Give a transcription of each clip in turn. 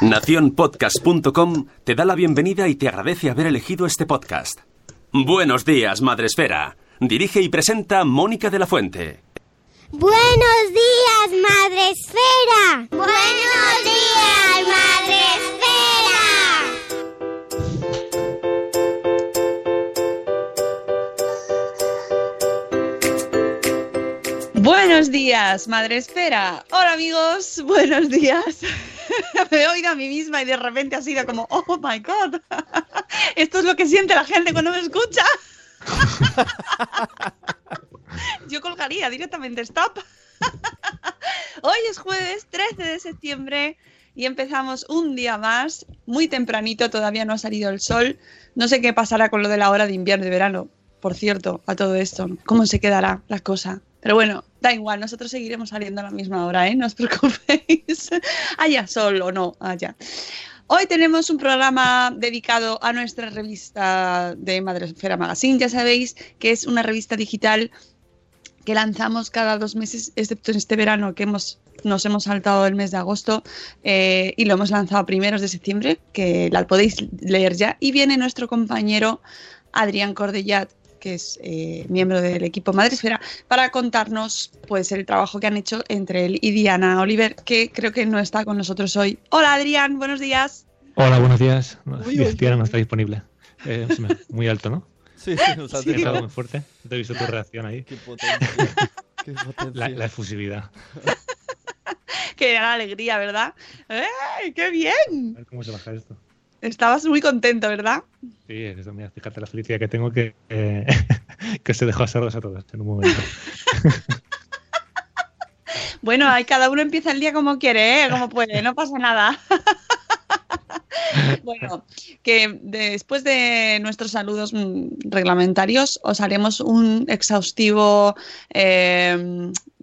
Naciónpodcast.com te da la bienvenida y te agradece haber elegido este podcast. Buenos días, Madre Esfera. Dirige y presenta Mónica de la Fuente. Buenos días, Madre Esfera. Buenos días, Madre Esfera. Buenos días, Madre Esfera. Hola amigos, buenos días. Me he oído a mí misma y de repente ha sido como, oh my god, esto es lo que siente la gente cuando me escucha. Yo colgaría directamente stop. Hoy es jueves 13 de septiembre y empezamos un día más, muy tempranito, todavía no ha salido el sol. No sé qué pasará con lo de la hora de invierno y verano, por cierto, a todo esto. ¿Cómo se quedará la cosa? Pero bueno, da igual, nosotros seguiremos saliendo a la misma hora, ¿eh? No os preocupéis. haya sol o no, haya. Hoy tenemos un programa dedicado a nuestra revista de Madresfera Magazine. Ya sabéis que es una revista digital que lanzamos cada dos meses, excepto en este verano que hemos, nos hemos saltado el mes de agosto eh, y lo hemos lanzado a primeros de septiembre, que la podéis leer ya. Y viene nuestro compañero Adrián Cordellat, que es eh, miembro del equipo Madresfera, para contarnos pues el trabajo que han hecho entre él y Diana Oliver, que creo que no está con nosotros hoy. Hola Adrián, buenos días. Hola, buenos días. Diana no está disponible. Eh, muy alto, ¿no? Sí, sí, nos has Sí, muy fuerte. Te he visto tu reacción ahí. Qué potencia. Qué potencia. La, la efusividad. Que era la alegría, ¿verdad? ¡Ey, qué A bien! ver cómo se baja esto. Estabas muy contento, ¿verdad? Sí, eso, mira, fíjate la felicidad que tengo que, eh, que se dejó a sordos a todos en un momento. Bueno, ahí cada uno empieza el día como quiere, ¿eh? como puede, no pasa nada. Bueno, que después de nuestros saludos mm, reglamentarios os haremos un exhaustivo eh,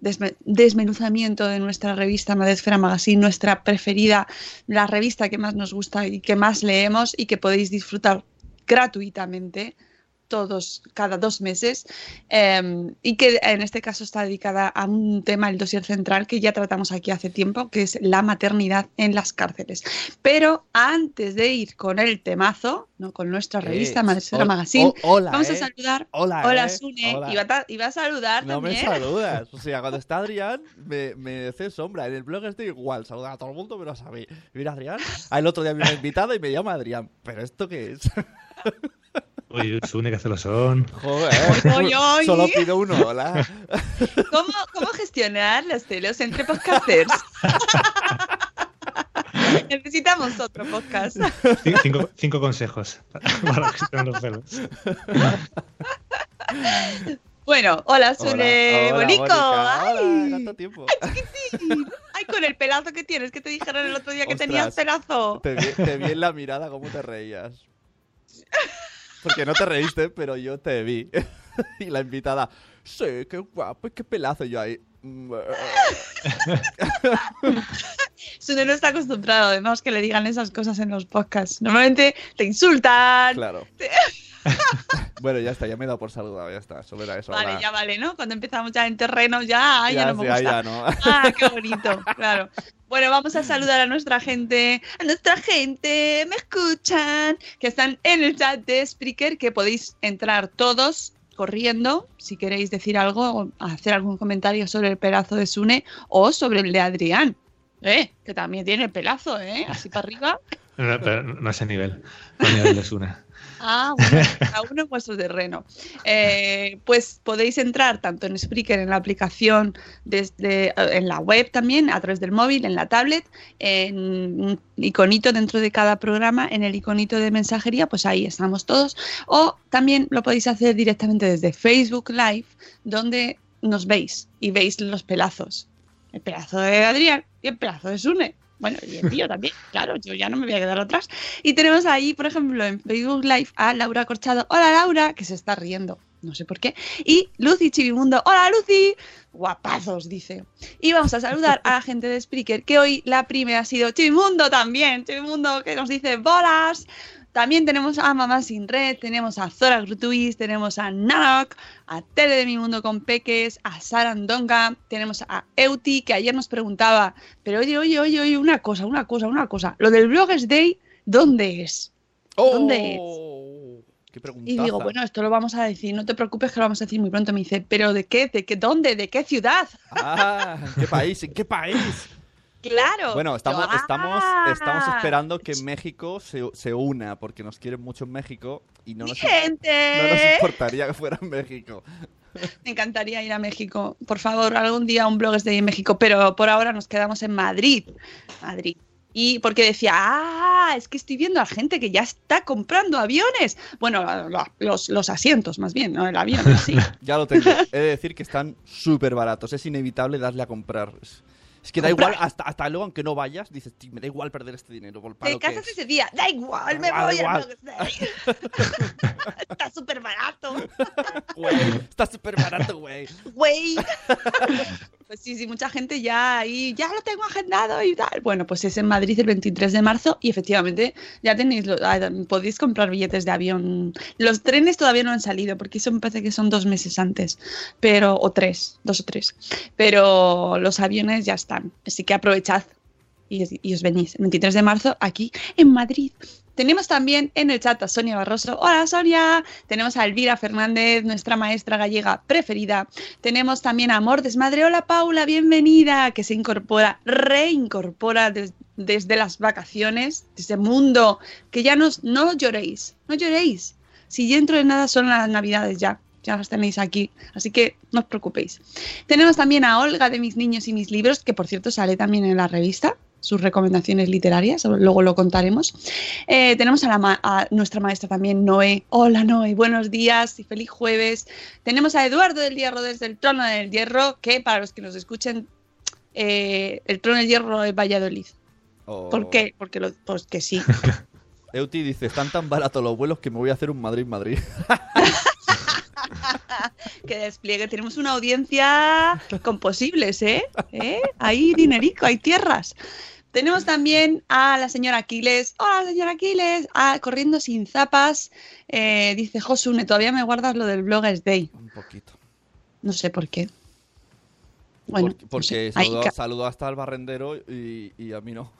desme- desmenuzamiento de nuestra revista Madresfera Magazine, nuestra preferida, la revista que más nos gusta y que más leemos y que podéis disfrutar gratuitamente todos cada dos meses eh, y que en este caso está dedicada a un tema, el dossier central, que ya tratamos aquí hace tiempo, que es la maternidad en las cárceles. Pero antes de ir con el temazo, ¿no? con nuestra revista Eh, Madresfera Magazine, ho- hola, vamos a eh. saludar. Hola, Hola, eh. Sune. Hola. Iba, a, iba a saludar No me también. saludas. O sea, cuando está Adrián, me, me hace sombra. En el blog estoy igual. Saluda a todo el mundo, menos a mí. Mira, Adrián. El otro día me una invitada y me llama Adrián. ¿Pero esto qué es? Uy, Sune, que celosón. Joder. Oy, oy. Solo pido uno, hola. ¿Cómo, ¿Cómo gestionar los celos entre podcasters? Necesitamos otro podcast. Cin- Cinco, cinco consejos para gestionar los celos. Bueno, hola, Sune Bonico. Ay. Tanto tiempo. chiquitín. Ay, con el pelazo que tienes, que te dijeron el otro día que Ostras. tenías pelazo. Te vi, te vi en la mirada cómo te reías. Porque no te reíste, pero yo te vi. Y la invitada, sí, qué guapo, y qué pelazo. Y yo ahí. "Mm, eh". Sune no está acostumbrado, además, que le digan esas cosas en los podcasts. Normalmente te insultan. Claro. bueno, ya está, ya me he dado por saludado, ya está. Solo era eso. Vale, ahora- ya vale, ¿no? Cuando empezamos ya en terreno, ya, ay, ya, no me gusta. ya no. Ah, qué bonito, claro. Bueno, vamos a saludar a nuestra gente, a nuestra gente, me escuchan, que están en el chat de Spreaker, que podéis entrar todos corriendo si queréis decir algo o hacer algún comentario sobre el pelazo de Sune o sobre el de Adrián, ¿eh? que también tiene el pelazo, ¿eh? así para arriba. No, pero no a ese nivel. No a nivel de Suna. Ah, bueno, cada uno en vuestro terreno. Eh, pues podéis entrar tanto en Spreaker, en la aplicación, desde eh, en la web también, a través del móvil, en la tablet, en un iconito dentro de cada programa, en el iconito de mensajería, pues ahí estamos todos. O también lo podéis hacer directamente desde Facebook Live, donde nos veis y veis los pelazos. El pelazo de Adrián y el pelazo de Sune. Bueno, y el mío también, claro, yo ya no me voy a quedar atrás. Y tenemos ahí, por ejemplo, en Facebook Live a Laura Corchado. Hola Laura, que se está riendo. No sé por qué. Y Lucy Chivimundo. Hola Lucy. Guapazos, dice. Y vamos a saludar a la gente de Spreaker, que hoy la primera ha sido Chivimundo también. Chivimundo que nos dice bolas. También tenemos a Mamá Sin Red, tenemos a Zora Grutuis, tenemos a Nanok, a Tele de Mi Mundo con Peques, a Sarandonga, tenemos a Euti, que ayer nos preguntaba, pero oye, oye, oye, oye, una cosa, una cosa, una cosa. Lo del Bloggers Day, ¿dónde es? ¿Dónde ¡Oh! ¡Qué Y digo, bueno, esto lo vamos a decir, no te preocupes que lo vamos a decir muy pronto. Me dice, ¿pero de qué? ¿De qué? ¿Dónde? ¿De qué ciudad? Ah, ¿en qué país? ¿En qué país? Claro. Bueno, estamos, Yo, estamos, ¡ah! estamos esperando que México se, se una, porque nos quieren mucho en México y no ¡Mi nos, gente! no nos importaría que fuera en México. Me encantaría ir a México. Por favor, algún día un blog de en México, pero por ahora nos quedamos en Madrid. Madrid. Y porque decía, ah, es que estoy viendo a gente que ya está comprando aviones. Bueno, lo- los, los asientos más bien, no el avión, sí. Ya lo tengo. He de decir que están súper baratos. Es inevitable darle a comprar. Es, que da igual, hasta, hasta luego, aunque no vayas, dices, "Tío, me da igual perder este dinero. Por, Te casas es". ese día, da igual, me voy Day. Está súper barato, Güey, está súper barato, güey. güey. Pues sí, sí, mucha gente ya ahí, ya lo tengo agendado y tal. Bueno, pues es en Madrid el 23 de marzo y efectivamente ya tenéis, ah, podéis comprar billetes de avión. Los trenes todavía no han salido porque eso me parece que son dos meses antes, pero, o tres, dos o tres. Pero los aviones ya están, así que aprovechad y, y os venís. El 23 de marzo aquí en Madrid. Tenemos también en el chat a Sonia Barroso. Hola Sonia. Tenemos a Elvira Fernández, nuestra maestra gallega preferida. Tenemos también a Amor Desmadre. Hola Paula, bienvenida. Que se incorpora, reincorpora des- desde las vacaciones, desde el mundo. Que ya nos, no lloréis, no lloréis. Si dentro de nada son las navidades ya. Ya las tenéis aquí, así que no os preocupéis. Tenemos también a Olga de Mis Niños y Mis Libros, que por cierto sale también en la revista, sus recomendaciones literarias, luego lo contaremos. Eh, tenemos a, la ma- a nuestra maestra también, Noé. Hola Noé, buenos días y feliz jueves. Tenemos a Eduardo del Hierro desde el Trono del Hierro, que para los que nos escuchen, eh, el Trono del Hierro es Valladolid. Oh. ¿Por qué? Porque, lo, pues que sí. Euti dice, están tan baratos los vuelos que me voy a hacer un Madrid-Madrid. que despliegue. Tenemos una audiencia con posibles, ¿eh? ¿Eh? Hay dinerico, hay tierras. Tenemos también a la señora Aquiles. Hola, señora Aquiles. Ah, corriendo sin zapas. Eh, dice Josune, todavía me guardas lo del Bloggers Day. un poquito. No sé por qué. Bueno, porque no sé. Saludó, hasta al barrendero y, y a mí no.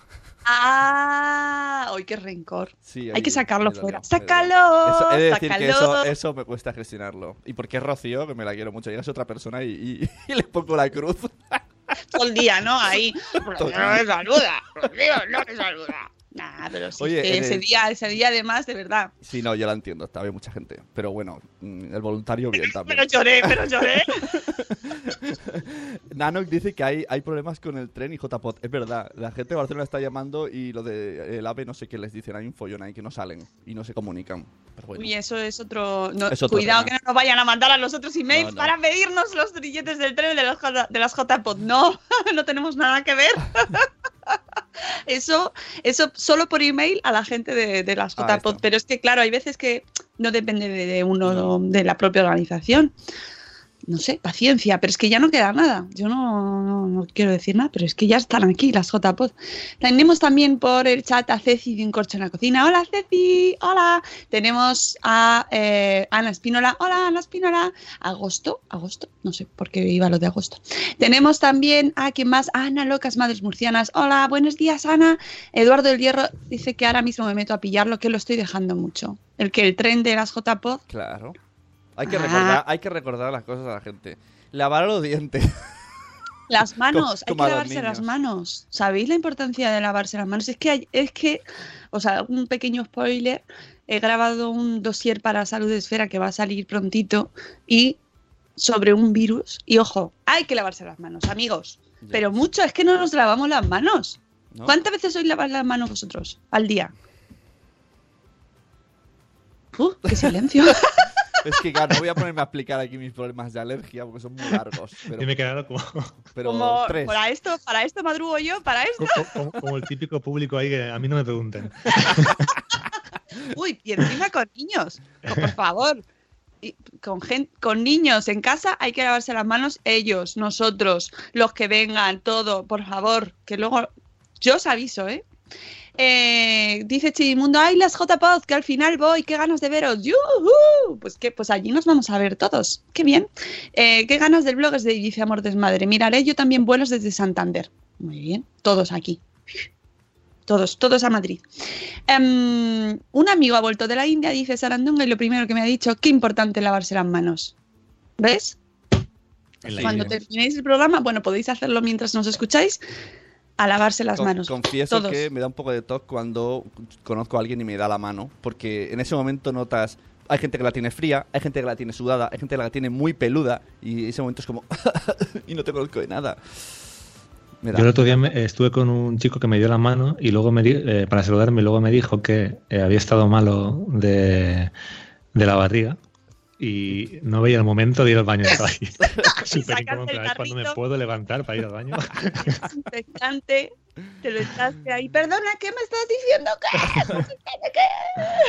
Ah, ¡ay, qué rencor! Sí, Hay que sacarlo fuera. ¡Sácalo! Eso, he de decir que eso, eso me cuesta gestionarlo. Y porque es Rocío, que me la quiero mucho, y es otra persona y, y- y le pongo la cruz. Todo el día, ¿no? Ahí. No me saluda. Rocío, no me saluda. Nah, pero sí, Oye, que ese el- día, ese día además, de verdad. Sí, no, yo la entiendo, está bien mucha gente. Pero bueno, mm, el voluntario bien también. Pero lloré, pero lloré. Nanok dice que hay, hay problemas con el tren y JPOT. Es verdad, la gente de Barcelona está llamando y lo de el AVE no sé qué les dicen, hay un follón ahí que no salen y no se comunican. Pero bueno. Uy, eso es otro. no, Es otro cuidado tema. que no nos vayan a mandar a los otros emails No, no. para pedirnos los billetes del tren de, los J- de las JPOD. No, no tenemos nada que ver. Eso, eso solo por email a la gente de, de las Ah, JPOD. Pero es que, claro, hay veces que no depende de, de uno No. de la propia organización. No sé, paciencia, pero es que ya no queda nada. Yo no, no- quiero decir nada, pero es que ya están aquí las JPod. Tenemos también por el chat a Ceci de Un Corcho en la Cocina. Hola Ceci, hola. Tenemos a eh, Ana Espínola. Hola Ana Espínola. Agosto, agosto, no sé por qué iba lo de agosto. Tenemos también a quien más, Ana Locas Madres Murcianas. Hola, buenos días Ana. Eduardo del Hierro dice que ahora mismo me meto a pillarlo, que lo estoy dejando mucho. El que el tren de las JPod Claro. Hay que, Ah. recordar, hay que recordar las cosas a la gente. Lavar los dientes. Las manos, hay que lavarse las manos. ¿Sabéis la importancia de lavarse las manos? Es que, hay- es que, o sea, un pequeño spoiler, he grabado un dossier para Salud Esfera que va a salir prontito y sobre un virus. Y ojo, hay que lavarse las manos, amigos. Ya. Pero mucho, es que no nos lavamos las manos. ¿no? ¿Cuántas veces sois lavar las manos vosotros al día? Uh, qué silencio. Es que, claro, no voy a ponerme a explicar aquí mis problemas de alergia porque son muy largos. Pero, Y me he quedado como, pero Como tres. para esto, para esto madrugo yo, para esto. como- como el típico público ahí que a mí no me pregunten. Uy, y encima con niños, por favor. Y con, gen- con niños en casa hay que lavarse las manos ellos, nosotros, los que vengan, todo, por favor, que luego yo os aviso, ¿eh? Eh, dice Chidimundo, ay, las JPod, que al final voy, qué ganas de veros, ¡Yujú! Pues que, pues allí nos vamos a ver todos, qué bien. Eh, qué ganas del blog es de dice Amor Desmadre, miraré yo también vuelos desde Santander. Muy bien, todos aquí. Todos, todos a Madrid. Em, un amigo ha vuelto de la India, dice Sarandonga, y lo primero que me ha dicho, qué importante lavarse las manos. ¿Ves? Cuando terminéis el programa, bueno, podéis hacerlo mientras nos escucháis, a lavarse las Con- manos. Confieso Todos. que me da un poco de toque cuando conozco a alguien y me da la mano, porque en ese momento notas, hay gente que la tiene fría, hay gente que la tiene sudada, hay gente que la tiene muy peluda y ese momento es como, y no te conozco de nada. Yo el otro día me- estuve con un chico que me dio la mano y luego me di- eh, para saludarme y luego me dijo que eh, había estado malo de, de la barriga y no veía el momento de ir al baño. Estaba ahí súper incómodo, cuando me puedo levantar para ir al baño. Desinfectante, te lo echaste ahí. Perdona, ¿qué me estás diciendo?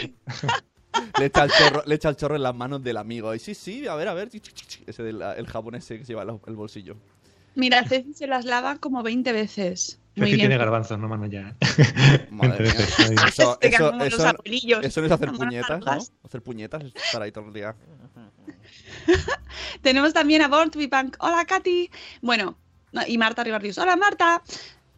¿Qué? Le echa, el chorro, le echa el chorro en las manos del amigo. Y sí, sí, a ver, a ver. Ese del el jabón ese que se lleva el bolsillo. Mira, Ceci se las lava como 20 veces. Muy Ceci bien. tiene garbanzos, no mano ya. ¿eh? Madre mía. Eso, eso, no es hacer puñetas, ¿no? Hacer puñetas es estar ahí todo el día. Tenemos también a Born to be Punk. Hola, Katy. Bueno, y Marta Ribarrios. Hola, Marta.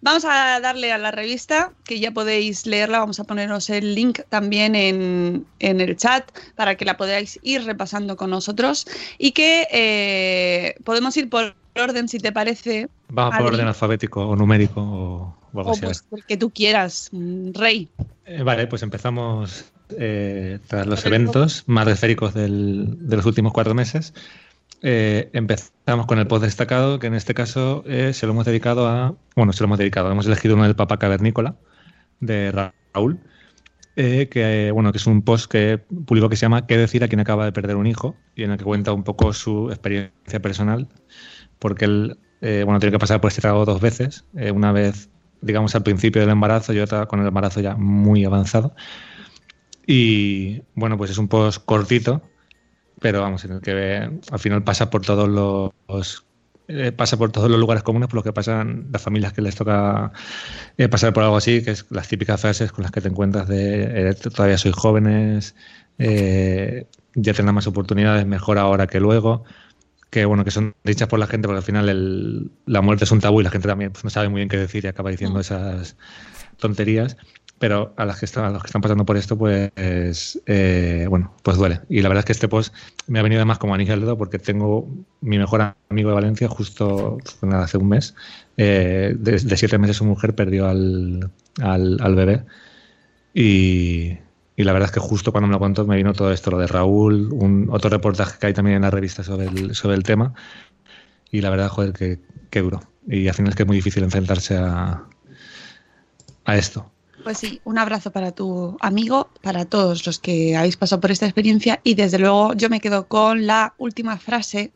Vamos a darle a la revista, que ya podéis leerla. Vamos a poneros el link también en, en el chat para que la podáis ir repasando con nosotros. Y que eh, podemos ir por orden, si te parece, Vamos por Adri. orden alfabético o numérico o, o algo o así. pues el que tú quieras, mm, Rey. Eh, vale, pues empezamos eh, tras los Por eventos más esféricos del, de los últimos cuatro meses. Eh, empezamos con el post destacado, que en este caso eh, se lo hemos dedicado a. Bueno, se lo hemos dedicado, hemos elegido uno del Papa Cavernícola, de Ra- Raúl, eh, que, bueno, que es un post que publicó que se llama ¿Qué decir a quien acaba de perder un hijo? y en el que cuenta un poco su experiencia personal, porque él eh, bueno, tiene que pasar por este trago dos veces, eh, una vez, digamos, al principio del embarazo y otra con el embarazo ya muy avanzado. Y bueno, pues es un post cortito, pero vamos, en el que al final pasa por todos los eh, pasa por todos los lugares comunes por los que pasan las familias que les toca eh, pasar por algo así, que es las típicas frases con las que te encuentras de todavía sois jóvenes, ya tendrán más oportunidades, mejor ahora que luego, que bueno, que son dichas por la gente, porque al final el- la muerte es un tabú y la gente también pues, no sabe muy bien qué decir y acaba diciendo esas tonterías pero a las que están, a los que están pasando por esto, pues eh, bueno, pues duele. Y la verdad es que este post me ha venido además como anillo al dedo porque tengo mi mejor amigo de Valencia justo pues, nada, hace un mes. eh, de, de siete meses su mujer perdió al, al, al bebé. Y, y la verdad es que justo cuando me lo contó me vino todo esto, lo de Raúl, un otro reportaje que hay también en la revista sobre el, sobre el tema. Y la verdad, joder, que, que duro. Y al final es que es muy difícil enfrentarse a, a esto. Pues sí, un abrazo para tu amigo, para todos los que habéis pasado por esta experiencia y desde luego yo me quedo con la última frase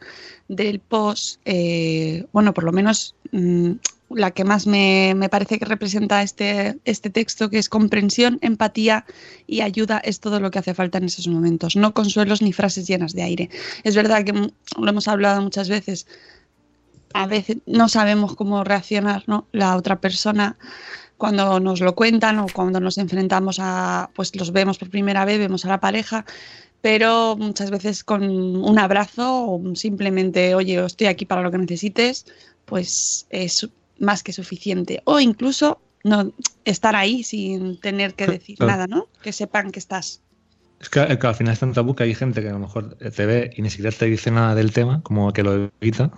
del post, eh, bueno, por lo menos mm, la que más me, me, parece que representa este, este texto, que es comprensión, empatía y ayuda, es todo lo que hace falta en esos momentos, no consuelos ni frases llenas de aire. Es verdad que lo hemos hablado muchas veces, a veces no sabemos cómo reaccionar, ¿no? La otra persona cuando nos lo cuentan o cuando nos enfrentamos a, pues los vemos por primera vez, vemos a la pareja, pero muchas veces con un abrazo o simplemente, oye, estoy aquí para lo que necesites, pues es más que suficiente. O incluso no estar ahí sin tener que decir nada, ¿no? Que sepan que estás. Es que, al final es tan tabú que hay gente que a lo mejor te ve y ni siquiera te dice nada del tema, como que lo evita,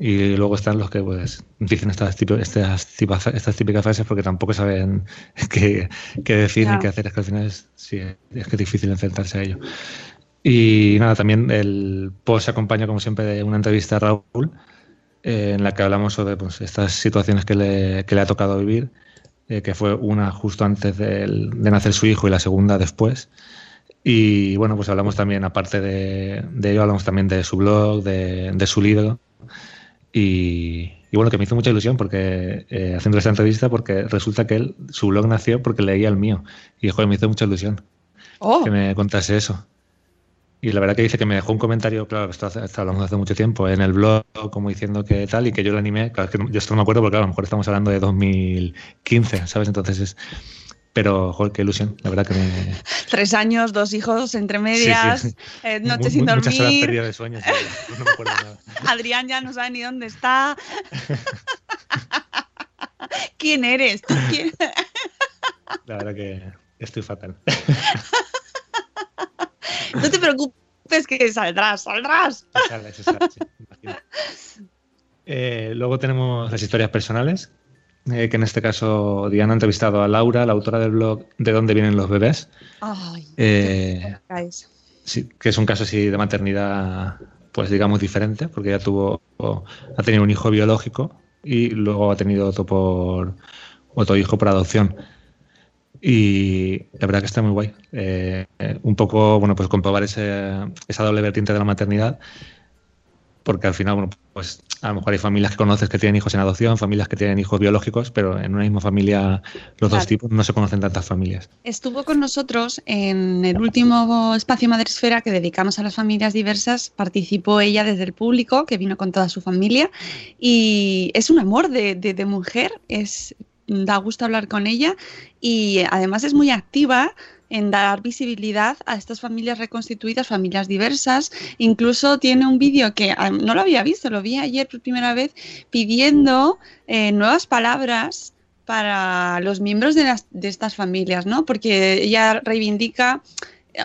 y luego están los que pues dicen estas, estas, estas típicas frases porque tampoco saben qué, qué decir ni qué hacer. Es que al final es, sí, es que es difícil enfrentarse a ello. Y nada, también el post se acompaña, como siempre, de una entrevista a Raúl, eh, en la que hablamos sobre pues, estas situaciones que le, que le ha tocado vivir, eh, que fue una justo antes de, de nacer su hijo y la segunda después. Y bueno, pues hablamos también, aparte de, ello, hablamos también de su blog, de, su libro. Y, bueno, que me hizo mucha ilusión porque eh, haciendo esta entrevista, porque resulta que él, su blog nació porque leía el mío. Y joder, me hizo mucha ilusión oh. que me contase eso. Y la verdad que dice que me dejó un comentario, claro, que esto, hablamos hace mucho tiempo, en el blog, como diciendo que tal, y que yo lo animé. Claro, que yo esto no me acuerdo porque a lo mejor estamos hablando de 2015, ¿sabes? Entonces es pero, joder, qué ilusión, la verdad que me... Tres años, dos hijos entre medias, eh, noche sin dormir. Muchas horas perdidas de sueños, no me acuerdo nada. Adrián ya no sabe ni dónde está. ¿Quién eres? ¿Quién? La verdad que estoy fatal. No te preocupes que saldrás, saldrás. eh, luego tenemos las historias personales, eh, que en este caso Diana ha entrevistado a Laura, la autora del blog De dónde vienen los bebés. Ay, eh, sí, que es un caso así de maternidad, pues digamos diferente, porque ella tuvo, ha tenido un hijo biológico y luego ha tenido otro por otro hijo por adopción. Y la verdad que está muy guay. Eh, un poco, bueno, pues comprobar ese, esa doble vertiente de la maternidad porque al final, bueno, pues a lo mejor hay familias que conoces que tienen hijos en adopción, familias que tienen hijos biológicos, pero en una misma familia los dos tipos no se conocen tantas familias. Estuvo con nosotros en el último espacio Madresfera que dedicamos a las familias diversas, participó ella desde el público, que vino con toda su familia, y es un amor de, de mujer, es da gusto hablar con ella. Y además es muy activa en dar visibilidad a estas familias reconstituidas, familias diversas. Incluso tiene un vídeo que ah, no lo había visto, lo vi ayer por primera vez, pidiendo eh, nuevas palabras para los miembros de, las, de estas familias, ¿no? Porque ella reivindica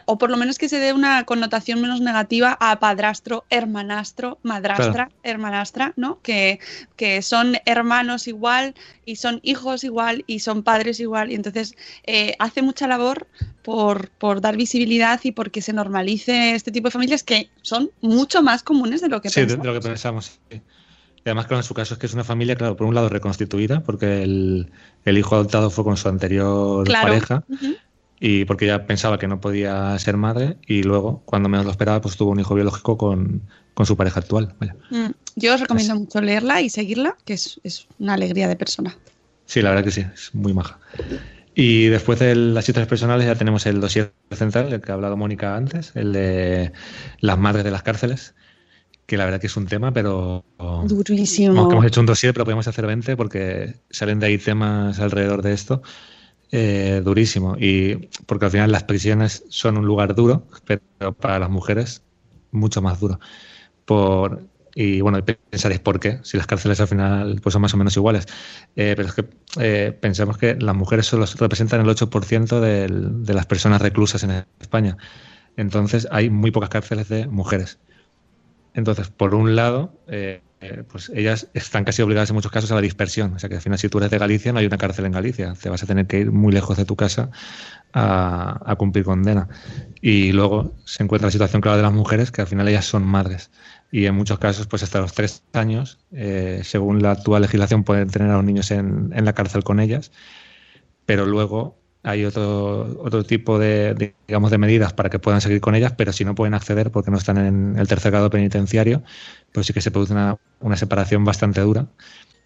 o por lo menos que se dé una connotación menos negativa a padrastro, hermanastro, madrastra, hermanastra, ¿no? Que, que, son hermanos igual y son hijos igual y son padres igual. Y entonces eh, hace mucha labor por, por, dar visibilidad y porque se normalice este tipo de familias que son mucho más comunes de lo que sí, pensamos. de lo que pensamos. Y además, claro, en su caso es que es una familia, claro, por un lado reconstituida, porque el, el hijo adoptado fue con su anterior pareja y porque ella pensaba que no podía ser madre y luego, cuando menos lo esperaba, pues tuvo un hijo biológico con, su pareja actual. Mm, yo os recomiendo mucho leerla y seguirla, que es, una alegría de persona. Sí, la verdad que sí, es muy maja. Y después de las historias personales ya tenemos el dossier central, el que ha hablado Mónica antes, el de las madres de las cárceles, que la verdad que es un tema, pero... Durísimo. hemos hecho un dossier, pero podemos hacer 20 porque salen de ahí temas alrededor de esto eh, durísimo. Y porque al final las prisiones son un lugar duro, pero para las mujeres mucho más duro. Por, y bueno, pensaréis por qué, si las cárceles al final pues son más o menos iguales. Eh, pero es que eh, pensamos que las mujeres solo representan el 8% de las personas reclusas en España. Entonces hay muy pocas cárceles de mujeres. Entonces, por un lado, eh, eh, pues ellas están casi obligadas en muchos casos a la dispersión. O sea que al final, si tú eres de Galicia, no hay una cárcel en Galicia. Te vas a tener que ir muy lejos de tu casa a, cumplir condena. Y luego se encuentra la situación clara de las mujeres, que al final ellas son madres. Y en muchos casos, pues hasta los tres años, eh, según la actual legislación, pueden tener a los niños en, la cárcel con ellas. pero luego hay otro, otro tipo de, digamos, de medidas para que puedan seguir con ellas, pero si no pueden acceder porque no están en el tercer grado penitenciario, pues sí que se produce una, una separación bastante dura.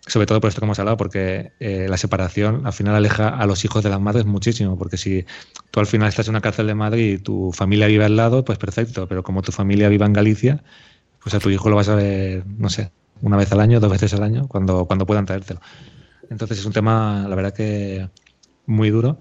Sobre todo por esto que hemos hablado, porque eh, la separación al final aleja a los hijos de las madres muchísimo, porque si tú al final estás en una cárcel de Madrid y tu familia vive al lado, pues perfecto, pero como tu familia vive en Galicia, pues a tu hijo lo vas a ver, no sé, una vez al año, dos veces al año, cuando, cuando puedan traértelo. Entonces es un tema, la verdad que muy duro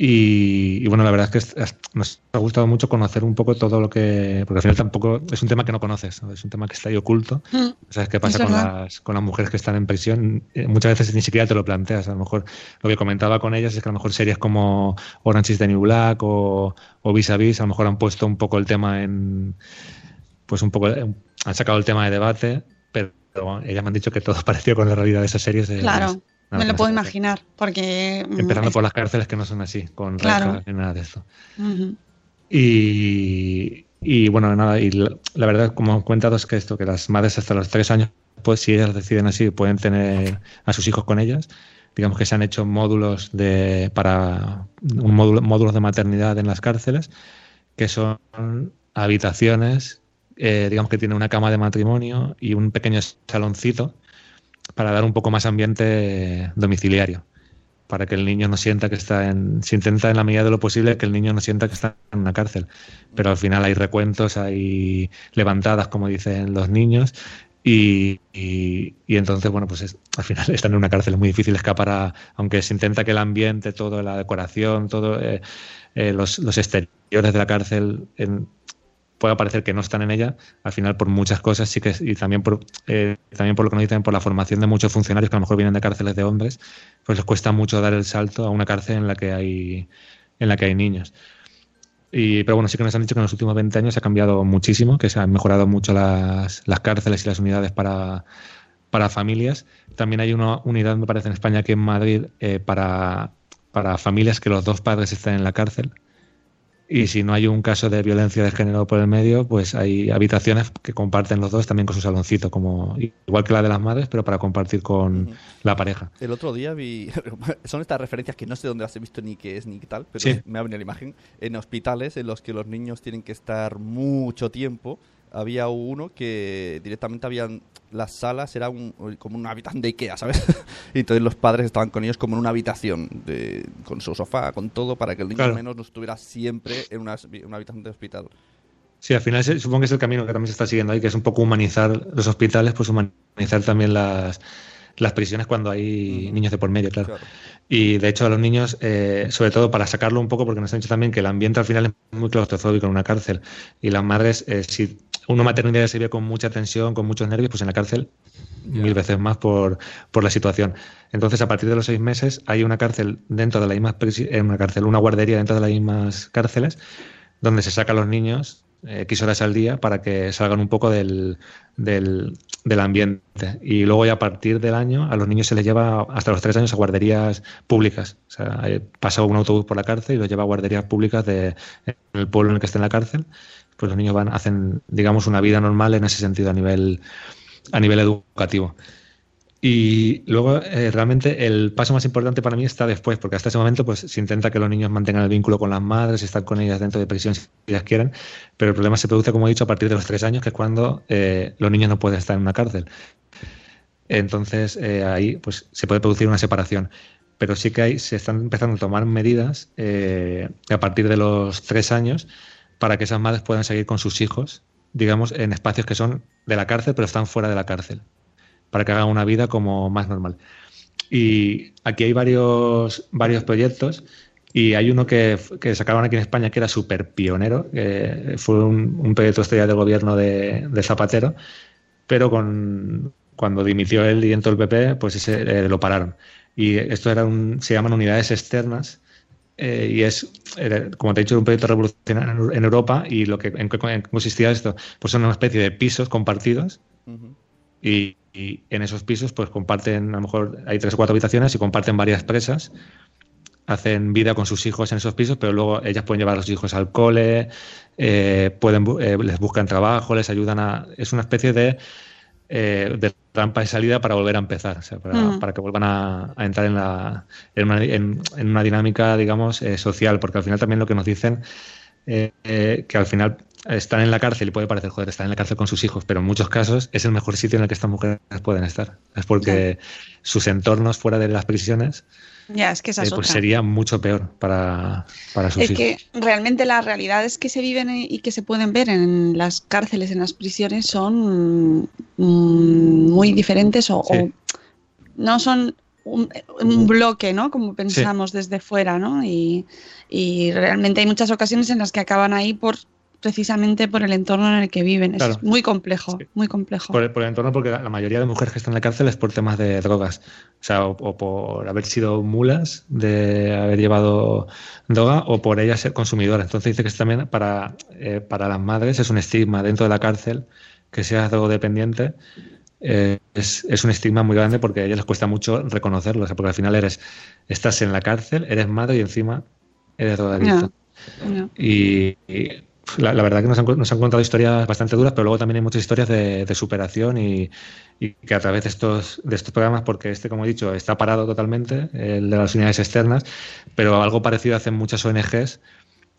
y, bueno, la verdad es que nos ha gustado mucho conocer un poco todo lo que. Porque al final tampoco. Es un tema que no conoces, es un tema que está ahí oculto. Mm, ¿Sabes qué pasa con las, con las mujeres que están en prisión? Eh, muchas veces ni siquiera te lo planteas. A lo mejor lo que comentaba con ellas es que a lo mejor series como Orange is the New Black o, o Vis a Vis a lo mejor han puesto un poco el tema en. Pues un poco. Han sacado el tema de debate, pero ellas me han dicho que todo pareció con la realidad de esas series. De, claro. Me lo puedo imaginar, porque... Mm, Empezando por las cárceles que no son así, con claro. ni nada de eso. y, bueno, nada, y la, verdad, como han contado, es que esto, que las madres hasta los tres años, pues si ellas deciden así, pueden tener a sus hijos con ellas. Digamos que se han hecho módulos de para un módulo, módulos de maternidad en las cárceles, que son habitaciones, eh, digamos que tiene una cama de matrimonio y un pequeño saloncito para dar un poco más ambiente domiciliario, para que el niño no sienta que está en... Se intenta en la medida de lo posible que el niño no sienta que está en una cárcel, pero al final hay recuentos, hay levantadas, como dicen los niños, y, y, entonces, bueno, pues al final están en una cárcel, es muy difícil escapar aunque se intenta que el ambiente, toda la decoración, todo, eh, eh, los, los, exteriores de la cárcel en, puede parecer que no están en ella, al final por muchas cosas sí que y también por eh, también por lo que nos dicen por la formación de muchos funcionarios que a lo mejor vienen de cárceles de hombres, pues les cuesta mucho dar el salto a una cárcel en la que hay en la que hay niños. Y, pero bueno, sí que nos han dicho que en los últimos 20 años ha cambiado muchísimo, que se han mejorado mucho las, las cárceles y las unidades para, para familias. También hay una unidad, me parece, en España, que en Madrid, eh, para, para familias que los dos padres están en la cárcel. Y si no hay un caso de violencia de género por el medio, pues hay habitaciones que comparten los dos también con su saloncito, como igual que la de las madres, pero para compartir con la pareja. El otro día vi, son estas referencias que no sé dónde las he visto ni qué es ni qué tal, pero me ha venido la imagen, en hospitales en los que los niños tienen que estar mucho tiempo había uno que directamente habían las salas era como una habitación de Ikea, ¿sabes? y entonces los padres estaban con ellos como en una habitación de, con su sofá, con todo, para que el niño al menos no estuviera siempre en una, habitación de hospital. Sí, al final supongo que es el camino que también se está siguiendo ahí, que es un poco humanizar los hospitales, pues humanizar también las, las prisiones cuando hay niños de por medio, claro. Y de hecho a los niños, eh, sobre todo para sacarlo un poco, porque nos han dicho también que el ambiente al final es muy claustrofóbico en una cárcel. Y las madres, eh, si una maternidad se vive con mucha tensión, con muchos nervios, pues en la cárcel mil veces más por, por, la situación. Entonces, a partir de los seis meses, hay una cárcel dentro de la misma eh, una cárcel, una guardería dentro de las mismas cárceles, donde se sacan los niños eh, X horas al día para que salgan un poco del, del, del, ambiente. Y luego ya a partir del año a los niños se les lleva hasta los tres años a guarderías públicas. O sea, pasa un autobús por la cárcel y los lleva a guarderías públicas de, en el pueblo en el que esté en la cárcel pues los niños van, hacen, digamos, una vida normal en ese sentido a nivel, a nivel educativo. Y luego, eh, realmente, el paso más importante para mí está después, porque hasta ese momento pues, se intenta que los niños mantengan el vínculo con las madres, estar con ellas dentro de prisión si ellas quieren, pero el problema se produce, como he dicho, a partir de los tres años, que es cuando eh, los niños no pueden estar en una cárcel. Entonces, eh, ahí pues, se puede producir una separación. Pero sí que hay, se están empezando a tomar medidas a partir de los tres años para que esas madres puedan seguir con sus hijos, digamos, en espacios que son de la cárcel, pero están fuera de la cárcel, para que hagan una vida como más normal. Y aquí hay varios, varios proyectos y hay uno que, que sacaron aquí en España que era súper pionero, que fue un, proyecto estrella del gobierno de, Zapatero, pero con, cuando dimitió él y entró el PP, pues ese, eh, lo pararon. Y esto era un, se llaman unidades externas, eh, y es, como te he dicho, un proyecto revolucionario en Europa y lo que en qué consistía esto, pues son una especie de pisos compartidos y, en esos pisos pues comparten, a lo mejor hay tres o cuatro habitaciones y comparten varias presas, hacen vida con sus hijos en esos pisos, pero luego ellas pueden llevar a los hijos al cole, eh, pueden, eh, les buscan trabajo, les ayudan a... Es una especie de, de rampa de salida para volver a empezar, o sea, para, Ujú. para que vuelvan a, a entrar en, la, en, una, en- en una dinámica, digamos, eh, social, porque al final también lo que nos dicen, eh, eh, que al final están en la cárcel y puede parecer, joder, están en la cárcel con sus hijos, pero en muchos casos es el mejor sitio en el que estas mujeres pueden estar. Es porque sus entornos fuera de las prisiones Ya, es que esa eh, es pues otra. sería mucho peor para, para sus Es hijos. que realmente las realidades que se viven y que se pueden ver en las cárceles, en las prisiones, son mm, muy diferentes o, Sí. o no son un, un bloque, ¿no? Como pensamos desde fuera, ¿no? Y, y realmente hay muchas ocasiones en las que acaban ahí por precisamente por el entorno en el que viven. Es muy complejo, Sí. muy complejo. Por el, por el entorno, porque la, mayoría de mujeres que están en la cárcel es por temas de drogas. O sea, o, o por haber sido mulas, de haber llevado droga, o por ellas ser consumidoras. Entonces dice que es también para, eh, para las madres es un estigma dentro de la cárcel que seas drogodependiente. eh, es, es un estigma muy grande porque a ellas les cuesta mucho reconocerlo. O sea, porque al final eres, estás en la cárcel, eres madre y encima eres drogadicto. Y la, la verdad que nos han, nos han contado historias bastante duras, pero luego también hay muchas historias de, superación y, y que a través de estos, de estos programas, porque este, como he dicho, está parado totalmente, el de las unidades externas, pero algo parecido hacen muchas ONGs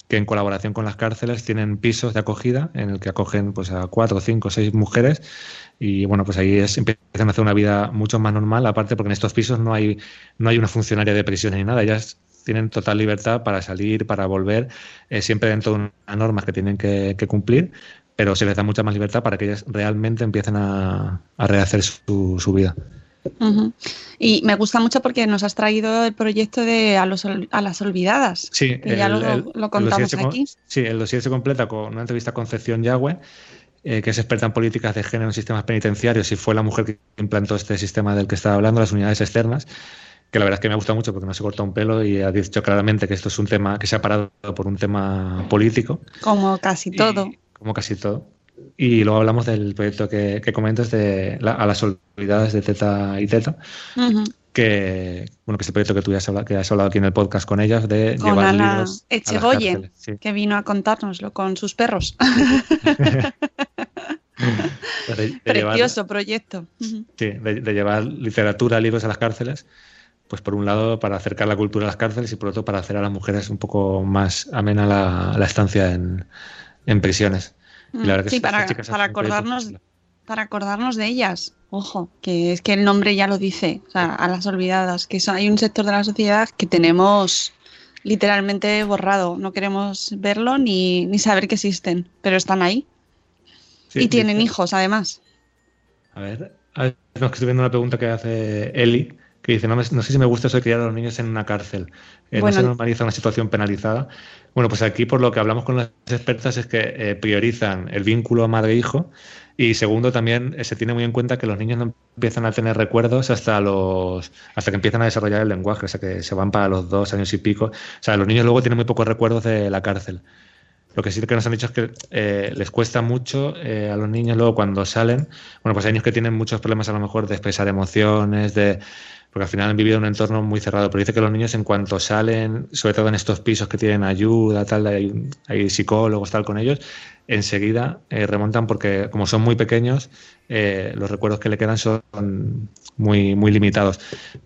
que en colaboración con las cárceles tienen pisos de acogida en el que acogen pues a cuatro, cinco, seis mujeres y bueno pues ahí es, empiezan a hacer una vida mucho más normal aparte porque en estos pisos no hay no hay una funcionaria de prisión ni nada ellas tienen total libertad para salir para volver eh, siempre dentro de unas normas que tienen que, que cumplir pero se les da mucha más libertad para que ellas realmente empiecen a, a rehacer su, su vida. Y me gusta mucho porque nos has traído el proyecto de A, los, a las olvidadas. Sí, que ya lo, lo contamos aquí. Sí, el dossier se completa con una entrevista a Concepción Yagüe, eh, que es experta en políticas de género en sistemas penitenciarios y fue la mujer que implantó este sistema del que estaba hablando, las unidades externas, que la verdad es que me gusta mucho porque no se corta un pelo y ha dicho claramente que esto es un tema que se ha parado por un tema político, Como casi y- todo. como casi todo. Y luego hablamos del proyecto que, que comentas de la- a las olvidadas de Teta y Teta, que bueno que es el proyecto que tú ya has hablado, que has hablado aquí en el podcast con ellas de Con llevar Ana libros a las Echegoyen. Sí. que vino a contárnoslo con sus perros. De- de llevar- Precioso proyecto. Sí, de, de llevar literatura, libros a las cárceles, pues por un lado para acercar la cultura a las cárceles y por otro para hacer a las mujeres un poco más amena la, la estancia en, en prisiones. Y la verdad que Sí, para, para acordarnos, para acordarnos de ellas. Ojo, que es que el nombre ya lo dice, o sea, a las olvidadas, que hay un sector de la sociedad que tenemos literalmente borrado, no queremos verlo ni, ni saber que existen, pero están ahí Sí, y tienen dice- hijos además. A ver, a ver, no, estoy viendo una pregunta que hace Eli, que dice, no, me- no sé si me gusta eso de criar a los niños en una cárcel. Eh, Bueno. no se normaliza una situación penalizada. Bueno, pues aquí por lo que hablamos con las expertas es que eh, priorizan el vínculo madre-hijo y segundo también eh, se tiene muy en cuenta que los niños no empiezan a tener recuerdos hasta los hasta que empiezan a desarrollar el lenguaje, o sea que se van para los dos años y pico. O sea, los niños luego tienen muy pocos recuerdos de la cárcel. Lo que sí que nos han dicho es que eh, les cuesta mucho eh, a los niños luego cuando salen. Bueno, pues hay niños que tienen muchos problemas a lo mejor de expresar emociones, de porque al final han vivido en un entorno muy cerrado. Pero dice que los niños en cuanto salen, sobre todo en estos pisos que tienen ayuda, tal, hay, hay psicólogos, tal con ellos, enseguida eh, remontan porque como son muy pequeños, eh, los recuerdos que le quedan son muy, muy limitados.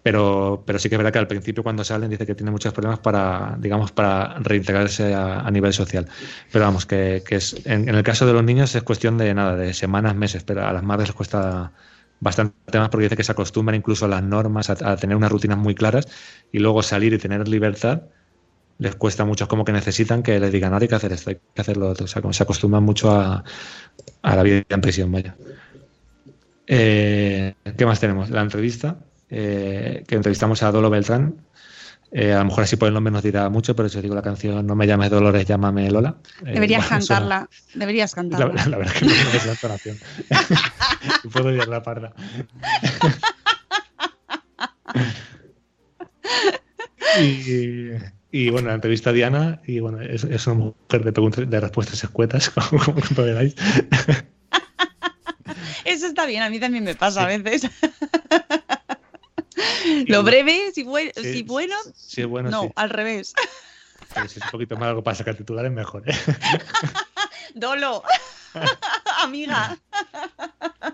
Pero, pero sí que es verdad que al principio cuando salen dice que tiene muchos problemas para, digamos, para reintegrarse a, a nivel social. Pero vamos, que, que es, en, en el caso de los niños es cuestión de nada, de semanas, meses, pero a las madres les cuesta bastante más porque dice que se acostumbran incluso a las normas, a, a tener unas rutinas muy claras y luego salir y tener libertad les cuesta mucho, es como que necesitan que les digan, ahora hay que hacer esto, hay que hacer lo otro. O sea, como se acostumbran mucho a, a la vida en prisión, vaya. Eh, ¿Qué más tenemos? La entrevista, eh, que entrevistamos a Dolo Beltrán. Eh, a lo mejor así por el nombre nos dirá mucho, pero si os digo la canción No me llames Dolores, llámame Lola. Eh, Deberías bueno, suena- cantarla, deberías la, cantarla. la- la verdad es que no es la entonación. Y puedo liar la parda. y, y, bueno, la entrevista a Diana, y bueno, es, es una mujer de preguntas de respuestas escuetas, como, como comprenderáis. Eso está bien, a mí también me pasa a veces. Lo breve, si, Sí, si bueno, Sí, es bueno, no, sí. al revés. Pero si es un poquito más algo para sacar titulares, mejor. ¿eh? Dolo, amiga.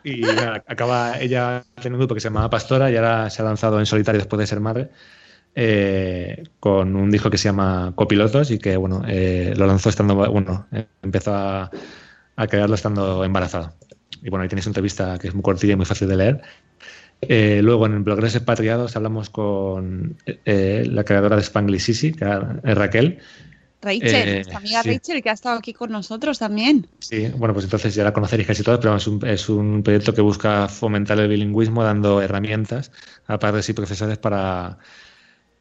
Y acaba ella teniendo un grupo que se llamaba Pastora y ahora se ha lanzado en solitario después de ser madre. eh, con un disco que se llama Copilotos y que bueno eh, lo lanzó estando bueno empezó a, crearlo estando embarazada y bueno ahí tenéis una entrevista que es muy cortilla y muy fácil de leer eh, luego en Bloggers Expatriados hablamos con la creadora de Spanglish Sisi, que es Raquel. Rachel, Eh, nuestra amiga sí. Rachel, que ha estado aquí con nosotros también. Sí, bueno, pues entonces ya la conoceréis casi todos, pero es un, es un proyecto que busca fomentar el bilingüismo dando herramientas a padres y profesores para,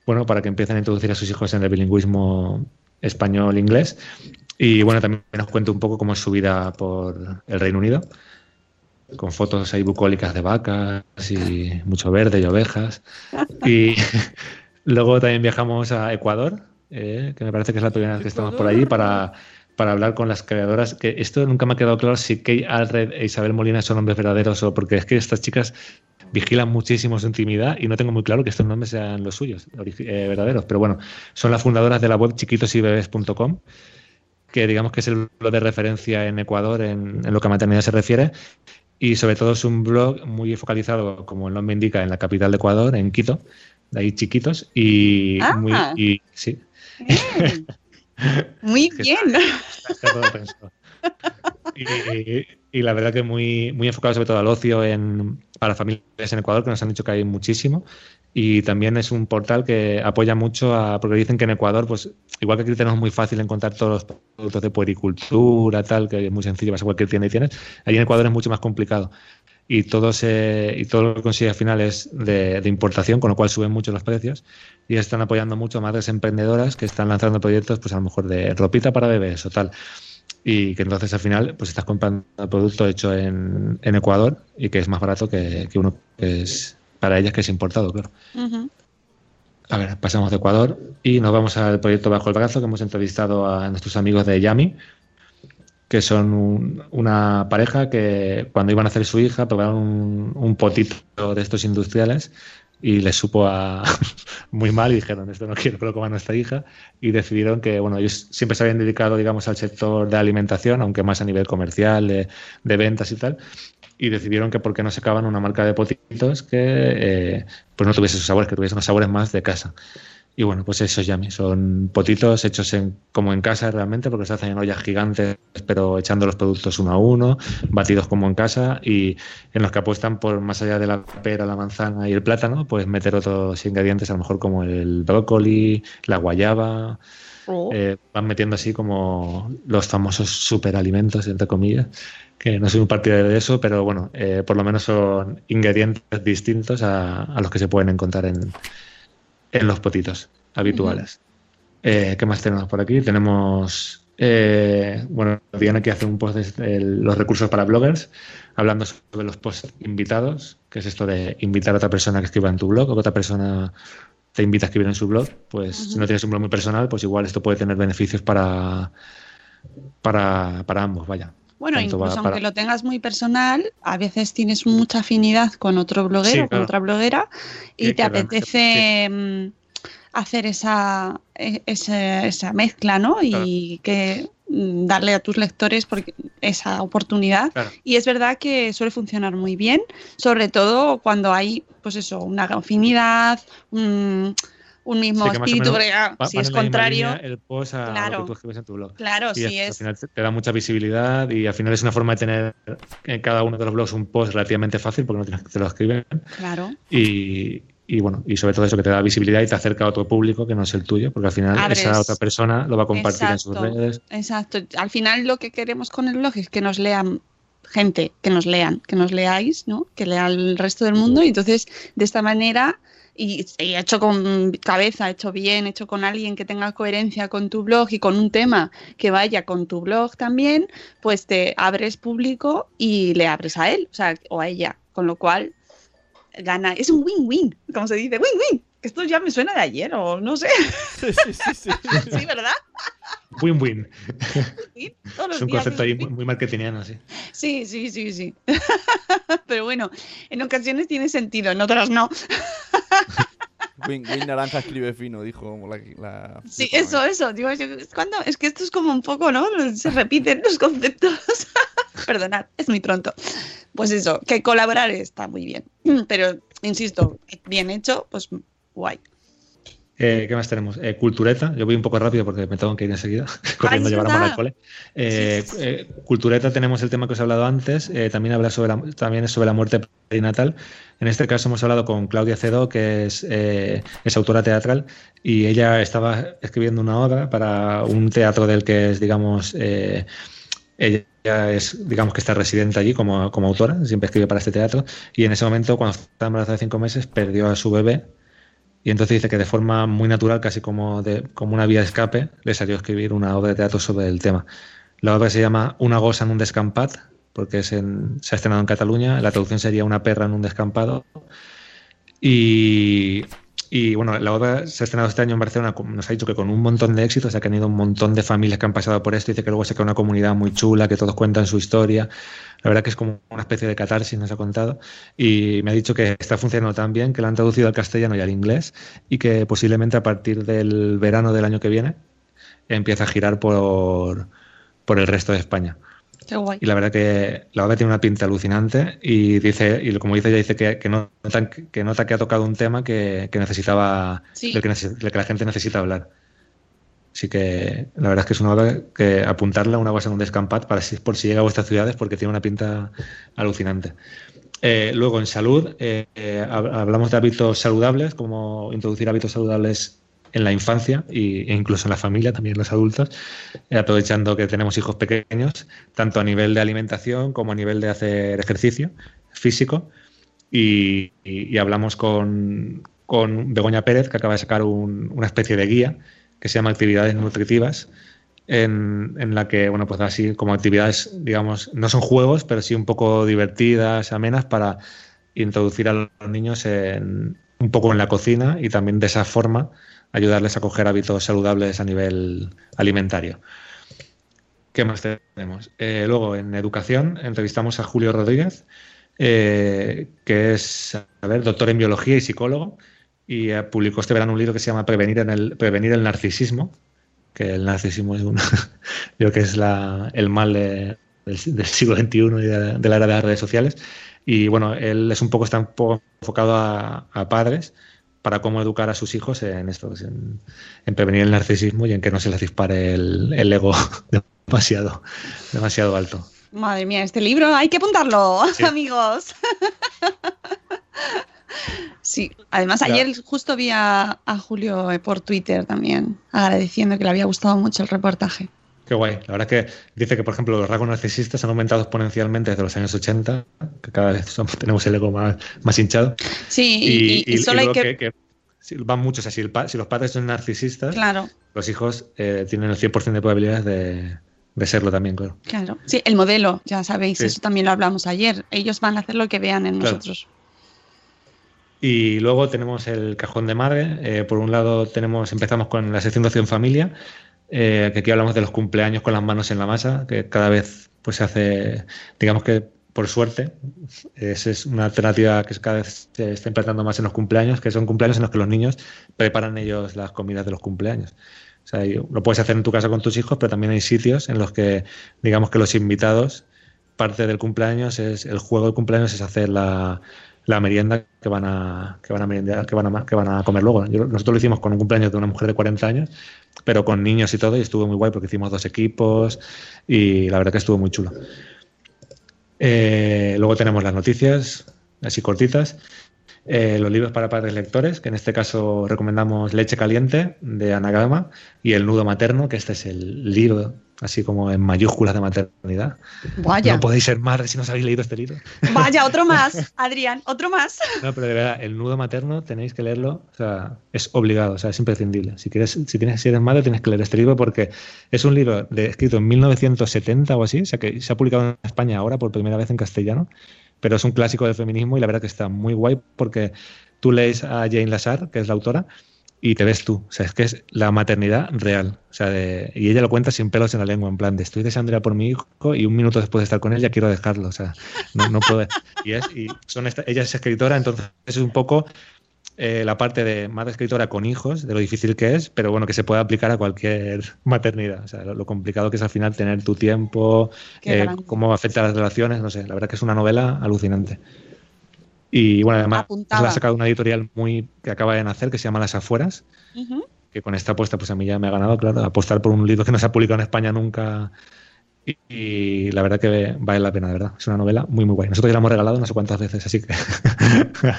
bueno, para que empiecen a introducir a sus hijos en el bilingüismo español-inglés. Y bueno, también nos cuenta un poco cómo es su vida por el Reino Unido, con fotos ahí bucólicas de vacas y mucho verde y ovejas. Y luego también viajamos a Ecuador, eh, que me parece que es la primera vez que estamos por allí para, para hablar con las creadoras. Que esto nunca me ha quedado claro si Kay Alred e Isabel Molina son nombres verdaderos o porque es que estas chicas vigilan muchísimo su intimidad y no tengo muy claro que estos nombres sean los suyos, eh, verdaderos. Pero bueno, son las fundadoras de la web chiquitosybebés.com que digamos que es el blog de referencia en Ecuador en, en lo que a maternidad se refiere. Y sobre todo es un blog muy focalizado, como el nombre indica, en la capital de Ecuador, en Quito, de ahí chiquitos. Y, Ah. muy, y sí, Muy bien. está todo pensado. Y, y la verdad que muy, muy enfocado sobre todo al ocio en, para familias en Ecuador, que nos han dicho que hay muchísimo. Y también es un portal que apoya mucho a, porque dicen que en Ecuador, pues igual que aquí tenemos muy fácil encontrar todos los productos de puericultura, tal, que es muy sencillo, vas a cualquier tienda y tienes, allí en Ecuador es mucho más complicado. Y todo, se, y todo lo que consigue al final es de, de importación, con lo cual suben mucho los precios. Y están apoyando mucho a madres emprendedoras que están lanzando proyectos, pues a lo mejor de ropita para bebés o tal y que entonces al final pues estás comprando el producto hecho en, en Ecuador y que es más barato que, que uno que es para ellas que es importado, claro. A ver, pasamos de Ecuador y nos vamos al proyecto Bajo el Brazo, que hemos entrevistado a nuestros amigos de Yami, que son un- una pareja que cuando iban a hacer su hija probaron un, potito de estos industriales y les supo a muy mal y dijeron esto no quiero que lo coma nuestra hija y decidieron que bueno ellos siempre se habían dedicado digamos al sector de alimentación aunque más a nivel comercial de, ventas y tal y decidieron que por qué no sacaban una marca de potitos que eh, pues no tuviese esos sabores que tuviese unos sabores más de casa y bueno, pues esos yami son potitos hechos en, como en casa realmente, porque se hacen en ollas gigantes, pero echando los productos uno a uno, batidos como en casa, y en los que apuestan por más allá de la pera, la manzana y el plátano, pues meter otros ingredientes, a lo mejor como el brócoli, la guayaba, Oh. eh, van metiendo así como los famosos superalimentos, entre comillas, que no soy un partidario de eso, pero bueno, eh, por lo menos son ingredientes distintos a, a los que se pueden encontrar en, en los potitos habituales. Eh, ¿Qué más tenemos por aquí? Tenemos, eh, bueno, Diana que hace un post de el- los recursos para bloggers, hablando sobre los posts invitados, que es esto de invitar a otra persona que escriba en tu blog o que otra persona te invita a escribir en su blog. Pues si no tienes un blog muy personal, pues igual esto puede tener beneficios para, para, para ambos, vaya. Bueno, incluso para- aunque lo tengas muy personal, a veces tienes mucha afinidad con otro bloguero, Sí, con otra bloguera, y te apetece mm, hacer esa, e- esa, esa mezcla, ¿no? Y que mm, darle a tus lectores porque esa oportunidad. Claro. Y es verdad que suele funcionar muy bien, sobre todo cuando hay, pues eso, una afinidad, un, un mismo Sí, espíritu, porque, ah, si es contrario, línea el post a Claro. lo que tú escribes en tu blog. claro, Y si es... al final te, te da mucha visibilidad y al final es una forma de tener en cada uno de los blogs un post relativamente fácil porque no tienes que te lo escriben Claro. y, y bueno, y sobre todo eso que te da visibilidad y te acerca a otro público que no es el tuyo, porque al final Abres. esa otra persona lo va a compartir en sus redes. Exacto. Al final lo que queremos con el blog es que nos lean gente, que nos lean, que nos leáis, ¿no? Que lea el resto del mundo y entonces de esta manera y, y hecho con cabeza, hecho bien, hecho con alguien que tenga coherencia con tu blog y con un tema que vaya con tu blog también, pues te abres público y le abres a él, o sea, o a ella, con lo cual gana, es un win-win, como se dice, win-win. Esto ya me suena de ayer o no sé, Sí, sí, sí, sí. sí, ¿verdad? Win-win. Es un concepto ahí muy marketingiano, sí. Sí, sí, sí, sí. Pero bueno, en ocasiones tiene sentido, en otras no. Win, Win Naranja escribe fino, dijo la. la Sí, eso, eso. Digo, yo- es que esto es como un poco, ¿no? Se repiten los conceptos. Perdonad, es muy pronto. Pues eso, que colaborar está muy bien. Pero, insisto, bien hecho, pues guay. Eh, ¿Qué más tenemos? Eh, cultureta, yo voy un poco rápido porque me tengo que ir enseguida, corriendo Ay, llevar al cole. Eh, eh, cultureta tenemos el tema que os he hablado antes, eh, también habla sobre la, también es sobre la muerte perinatal. En este caso hemos hablado con Claudia Cedo, que es, eh, es autora teatral, y ella estaba escribiendo una obra para un teatro del que es, digamos, eh, ella es, digamos que está residente allí como, como autora, siempre escribe para este teatro, y en ese momento, cuando estaba embarazada de cinco meses, perdió a su bebé y entonces dice que de forma muy natural, casi como, de, como una vía de escape, le salió a escribir una obra de teatro sobre el tema. La obra se llama Una gosa en un descampat, porque es en- se ha estrenado en Cataluña. La traducción sería Una perra en un descampado. Y, y, bueno, la obra se ha estrenado este año en Barcelona. Nos ha dicho que con un montón de éxitos, ha tenido un montón de familias que han pasado por esto. Dice que luego se crea una comunidad muy chula, que todos cuentan su historia. La verdad que es como una especie de catarsis, nos ha contado. Y me ha dicho que está funcionando tan bien que la han traducido al castellano y al inglés y que posiblemente a partir del verano del año que viene empieza a girar por, por el resto de España. Qué guay. Y la verdad que la obra tiene una pinta alucinante y dice, y como dice ella, dice que, que nota, que nota que ha tocado un tema que, que necesitaba, Sí. del, que neces- del que la gente necesita hablar. Así que la verdad es que es una obra que apuntarla una cosa en un descampat para si, por si llega a vuestras ciudades porque tiene una pinta alucinante. Eh, luego en salud eh, eh, hab- hablamos de hábitos saludables, como introducir hábitos saludables en la infancia e incluso en la familia, también los adultos, eh, aprovechando que tenemos hijos pequeños, tanto a nivel de alimentación como a nivel de hacer ejercicio físico. Y hablamos con, con Begoña Pérez, que acaba de sacar un- una especie de guía que se llama Actividades Nutritivas, en, en la que, bueno, pues así como actividades, digamos, no son juegos, pero sí un poco divertidas, amenas, para introducir a los niños en, un poco en la cocina y también de esa forma ayudarles a coger hábitos saludables a nivel alimentario. ¿Qué más tenemos? Eh, luego, en educación, entrevistamos a Julio Rodríguez, eh, que es, doctor en biología y psicólogo, y eh, publicó este verano un libro que se llama Prevenir, en el, Prevenir el narcisismo, que el narcisismo es un, yo que es la, el mal de- del, siglo XXI y de, la era de las redes sociales. Y bueno, él es un poco, está enfocado a padres para cómo educar a sus hijos en esto, en, en prevenir el narcisismo y en que no se les dispare el, el ego demasiado, demasiado alto. Madre mía, este libro hay que apuntarlo, Sí. amigos. Sí, además ayer justo vi a, a Julio eh, por Twitter también, agradeciendo que le había gustado mucho el reportaje. Qué guay. La verdad es que dice que, por ejemplo, los rasgos narcisistas han aumentado exponencialmente desde los años 80, que cada vez somos- tenemos el ego más, más hinchado. Sí, y, y- y solo hay que... que sí, van muchos. O sea, si, el si los padres son narcisistas, Claro, los hijos eh, tienen el 100% de probabilidades de, de serlo también, claro. claro. Sí, el modelo, ya sabéis, Sí. eso también lo hablamos ayer. Ellos van a hacer lo que vean en Claro. nosotros. Y luego tenemos el cajón de madre. Eh, por un lado tenemos, empezamos con la sección de opción familia, eh, que aquí hablamos de los cumpleaños con las manos en la masa, que cada vez pues se hace, digamos que por suerte, es, es una alternativa que cada vez se está implantando más en los cumpleaños, que son cumpleaños en los que los niños preparan ellos las comidas de los cumpleaños. O sea, lo puedes hacer en tu casa con tus hijos, pero también hay sitios en los que, digamos que los invitados, parte del cumpleaños es, el juego del cumpleaños es hacer la, merienda que van a que van a merendar, que van a, que van a comer luego. Nosotros lo hicimos con un cumpleaños de una mujer de 40 años, pero con niños y todo, y estuvo muy guay porque hicimos dos equipos y la verdad que estuvo muy chulo. Eh, luego tenemos las noticias, así cortitas. Eh, los libros para padres lectores, que en este caso recomendamos Leche Caliente de Anagrama y El Nudo Materno, que este es el libro, así como en mayúsculas de maternidad. Vaya, No podéis ser madres si no os habéis leído este libro. vaya, otro más, Adrián, otro más. No, pero de verdad, el nudo materno tenéis que leerlo, o sea, es obligado, o sea, es imprescindible. Si quieres, si tienes, si eres madre, tienes que leer este libro porque es un libro de, escrito en 1970 o así, o sea que se ha publicado en España ahora por primera vez en castellano, pero es un clásico del feminismo y la verdad que está muy guay porque tú lees a Jane Lazar, que es la autora, y te ves tú. O sea, es que es la maternidad real. O sea, de- y ella lo cuenta sin pelos en la lengua, en plan de estoy deseando ir a por mi hijo y un minuto después de estar con él ya quiero dejarlo. O sea, no, no puedo. Y, es, y son esta- ella es escritora, entonces es un poco eh, la parte de madre escritora con hijos, de lo difícil que es, pero bueno, que se puede aplicar a cualquier maternidad. O sea, lo, lo complicado que es al final tener tu tiempo, eh, cómo afecta a las relaciones, no sé, la verdad que es una novela alucinante. Y bueno, además Apuntada. la ha sacado una editorial muy que acaba de nacer, que se llama Las Afueras, que con esta apuesta pues a mí ya me ha ganado, claro, apostar por un libro que no se ha publicado en España nunca. Y, y la verdad que vale la pena, de verdad. Es una novela muy, muy guay. Nosotros ya la hemos regalado no sé cuántas veces, así que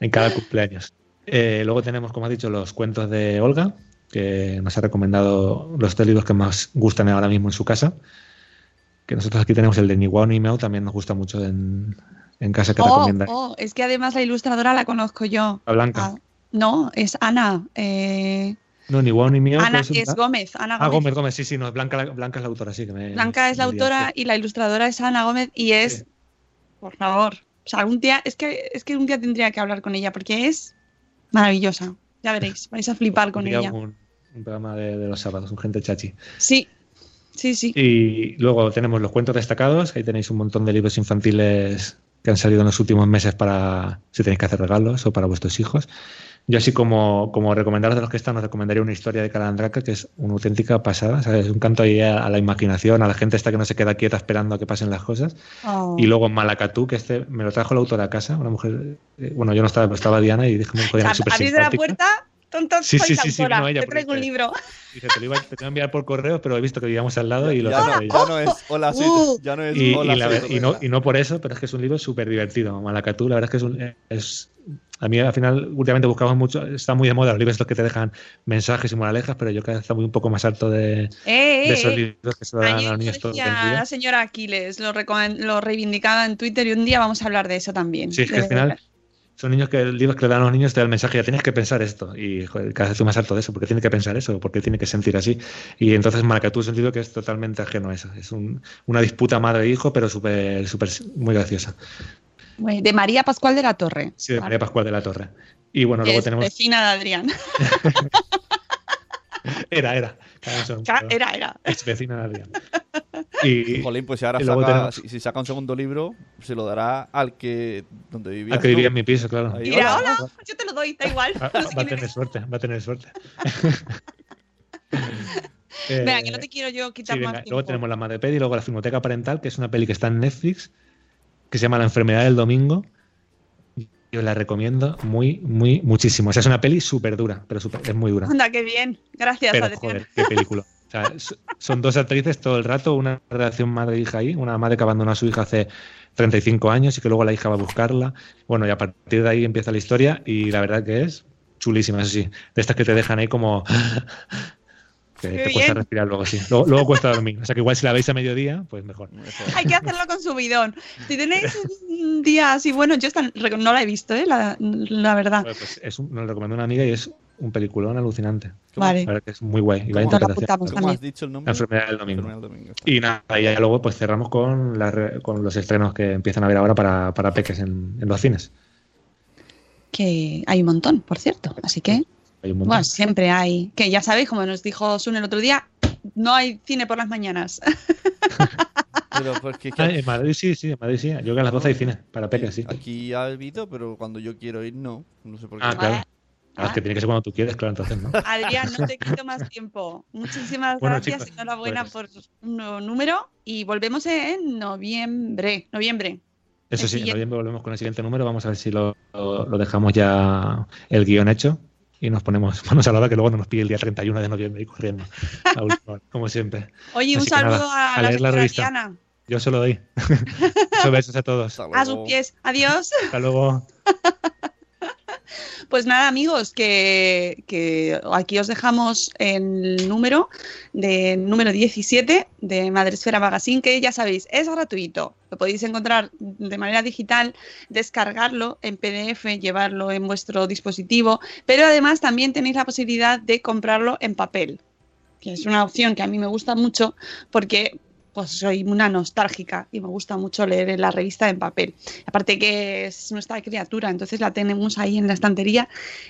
en cada cumpleaños. Eh, luego tenemos, como has dicho, los cuentos de Olga, que nos ha recomendado los tres libros que más gustan ahora mismo en su casa. Que nosotros aquí tenemos el de Ni Guau ni Meow, también nos gusta mucho en, en casa que Oh, recomienda. oh, es que además la ilustradora la conozco yo. La Blanca. Ah, no, es Ana. eh, No, Ni Guau ni Meow. Ana es Gómez. Ana Ah, Gómez. Gómez, Gómez, sí, sí, no, Blanca, la- Blanca es la autora, sí. Que me, Blanca es la me autora y la ilustradora es Ana Gómez y es, Sí. por favor, o sea, algún día, es que, es que un día tendría que hablar con ella porque es maravillosa. Ya veréis, vais a flipar con ella. Un, un programa de, de los sábados, un gente chachi. Sí, sí, sí. Y luego tenemos los cuentos destacados. Ahí tenéis un montón de libros infantiles que han salido en los últimos meses para si tenéis que hacer regalos o para vuestros hijos. Yo así como, como recomendaros de los que están, os recomendaría una historia de Calandraca que es una auténtica pasada, ¿sabes? Un canto ahí a, a la imaginación, a la gente esta que no se queda quieta esperando a que pasen las cosas. Oh. Y luego Malacatú, que este me lo trajo la autora a casa, una mujer, eh, bueno, yo no estaba, pero estaba Diana y dije, joder, Ab- súper la puerta, tonto, Sí, soy sí, sí, sí, autora, no, ella, te traigo un libro. Dice, te lo, iba, te lo iba a enviar por correo, pero he visto que vivíamos al lado y lo ya, tengo no, ya no es hola, sí, Uh. ya no es Y, hola, y la soy y no, Rebeca. y no por eso, pero es que es un libro súper divertido. Malacatú, la verdad es que es un. Es, a mí al final, últimamente buscamos mucho, está muy de moda los libros estos que te dejan mensajes y moralejas, pero yo cada vez está muy un poco más harto de, Eh, de esos eh, eh. libros que se lo dan a los lo niños todo el día. la señora Aquiles, lo, lo reivindicaba en Twitter y un día vamos a hablar de eso también. Sí, es que al final son niños que libros que le dan a los niños te dan el mensaje, ya tienes que pensar esto. Y joder, cada vez estoy más harto de eso, porque tiene que pensar eso, porque tiene que sentir así. Y entonces Malacatú es un libro que es totalmente ajeno a eso. Es un- una disputa madre-hijo, pero súper, súper, muy graciosa. De María Pascual de la Torre. Sí, de Vale. María Pascual de la Torre. Y bueno, luego es tenemos. vecina de Adrián. Era, era. Era, era. Ex vecina de Adrián. Y Jolín, pues si ahora saca, tenemos- si, si saca un segundo libro, se lo dará al que donde vivía. al que vivía en mi piso, claro. Ahí. Dirá, hola. hola, yo te lo doy, da igual. Va, No sé va a tener suerte, va a tener suerte. Eh, Venga, que no te quiero yo sí, quitar venga, más tiempo. Luego tenemos la Madreped y luego la Filmoteca Parental, que es una peli que está en Netflix, que se llama La enfermedad del domingo. Yo la recomiendo muy, muy, muchísimo. O sea, es una peli súper dura, pero súper- es muy dura. Anda, qué bien. Gracias, Pero joder, qué película. Sea, son dos actrices todo el rato, una relación madre-hija ahí, una madre que abandonó a su hija hace 35 años y que luego la hija va a buscarla. Bueno, y a partir de ahí empieza la historia y la verdad que es chulísima, eso sí. De estas que te dejan ahí como... que te cuesta bien. respirar luego, sí. Luego, luego cuesta dormir. O sea que igual si la veis a mediodía, pues mejor. Hay que hacerlo con subidón. Si tenéis un día así, bueno, yo esta no la he visto, ¿eh? la, la verdad. Bueno, pues es un- nos lo recomendó una amiga y es un peliculón alucinante. Vale. La verdad que es muy guay. Y la interpretación. ¿Cómo has dicho el La nombre? enfermedad del domingo. Enfermedad del domingo. Y nada, y ya luego pues cerramos con, la re- con los estrenos que empiezan a ver ahora para, para peques en, en los cines. Que hay un montón, por cierto. Así que, Hay un montón. bueno, siempre hay. Que ya sabéis, como nos dijo Sun el otro día, no hay cine por las mañanas. Pero porque es que Ah, en Madrid sí, sí, en Madrid sí. Yo creo que a las 12 hay cine para peques, sí. aquí ha habido, pero cuando yo quiero ir, no. No sé por qué. Ah, claro. Ah, es que tiene que ser cuando tú quieres, claro, entonces no. Adrián, no te quito más tiempo. Muchísimas Bueno, gracias, chicos, enhorabuena pues- por un nuevo número y volvemos en noviembre. Noviembre. Eso El sí, en noviembre volvemos con el siguiente número. Vamos a ver si lo, lo- lo dejamos ya el guion hecho y nos ponemos manos a la hora que luego no nos pille el día 31 de noviembre y corriendo. a última hora, como siempre. Oye, un que nada, saludo a, a la leer la revista. Diana. Yo se lo doy. Muchos besos a todos. A sus pies. Adiós. Hasta luego. Pues nada, amigos, que, aquí os dejamos el número de número 17 de Madresfera Magazine, que ya sabéis, es gratuito. Lo podéis encontrar de manera digital, descargarlo en PDF, llevarlo en vuestro dispositivo, pero además también tenéis la posibilidad de comprarlo en papel, que es una opción que a mí me gusta mucho porque pues soy una nostálgica y me gusta mucho leer la revista en papel. Aparte que es nuestra criatura, entonces la tenemos ahí en la estantería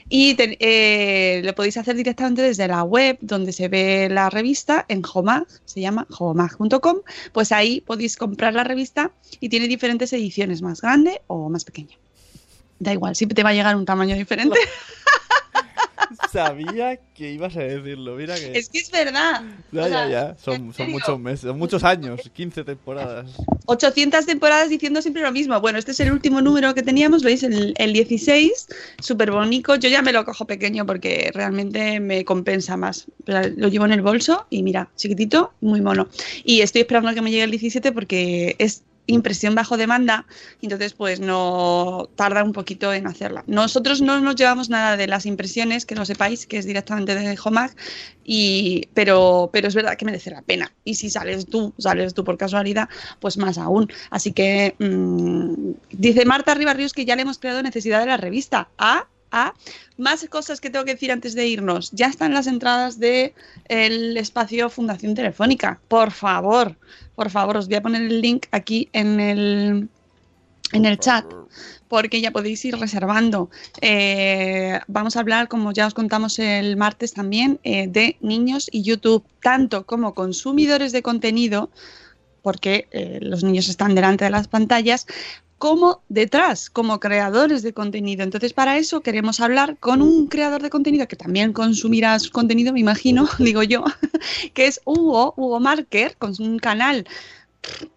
y te- eh, lo podéis hacer directamente desde la web donde se ve la revista en Homag, se llama homag.com, pues ahí podéis comprar la revista y tiene diferentes ediciones, más grande o más pequeña. Da igual, siempre te va a llegar un tamaño diferente. Sabía que ibas a decirlo, mira que... es que es verdad. Ya, O ya, sea, ya. Son, muchos meses, son muchos años, 15 temporadas. 800 temporadas diciendo siempre lo mismo. Bueno, este es el último número que teníamos, veis, el, el 16, súper bonito. Yo ya me lo cojo pequeño porque realmente me compensa más. Pero Lo llevo en el bolso y mira, chiquitito, muy mono. Y estoy esperando a que me llegue el 17 porque es impresión bajo demanda, entonces pues no tarda un poquito en hacerla. Nosotros no nos llevamos nada de las impresiones, que lo sepáis, que es directamente de Homac, y, pero, pero es verdad que merece la pena. Y si sales tú, sales tú por casualidad, pues más aún. Así que mm, dice Marta Ribarrios que ya le hemos creado necesidad de la revista. Ah, Más cosas que tengo que decir antes de irnos. Ya están las entradas de el espacio Fundación Telefónica. Por favor, por favor, os voy a poner el link aquí en el, en el chat porque ya podéis ir reservando. Eh, vamos a hablar, como ya os contamos el martes también, eh, de niños y YouTube, tanto como consumidores de contenido, porque eh, los niños están delante de las pantallas, como detrás, como creadores de contenido. Entonces, para eso queremos hablar con un creador de contenido que también consumirá su contenido, me imagino, digo yo, que es Hugo, Hugo Marker, con un canal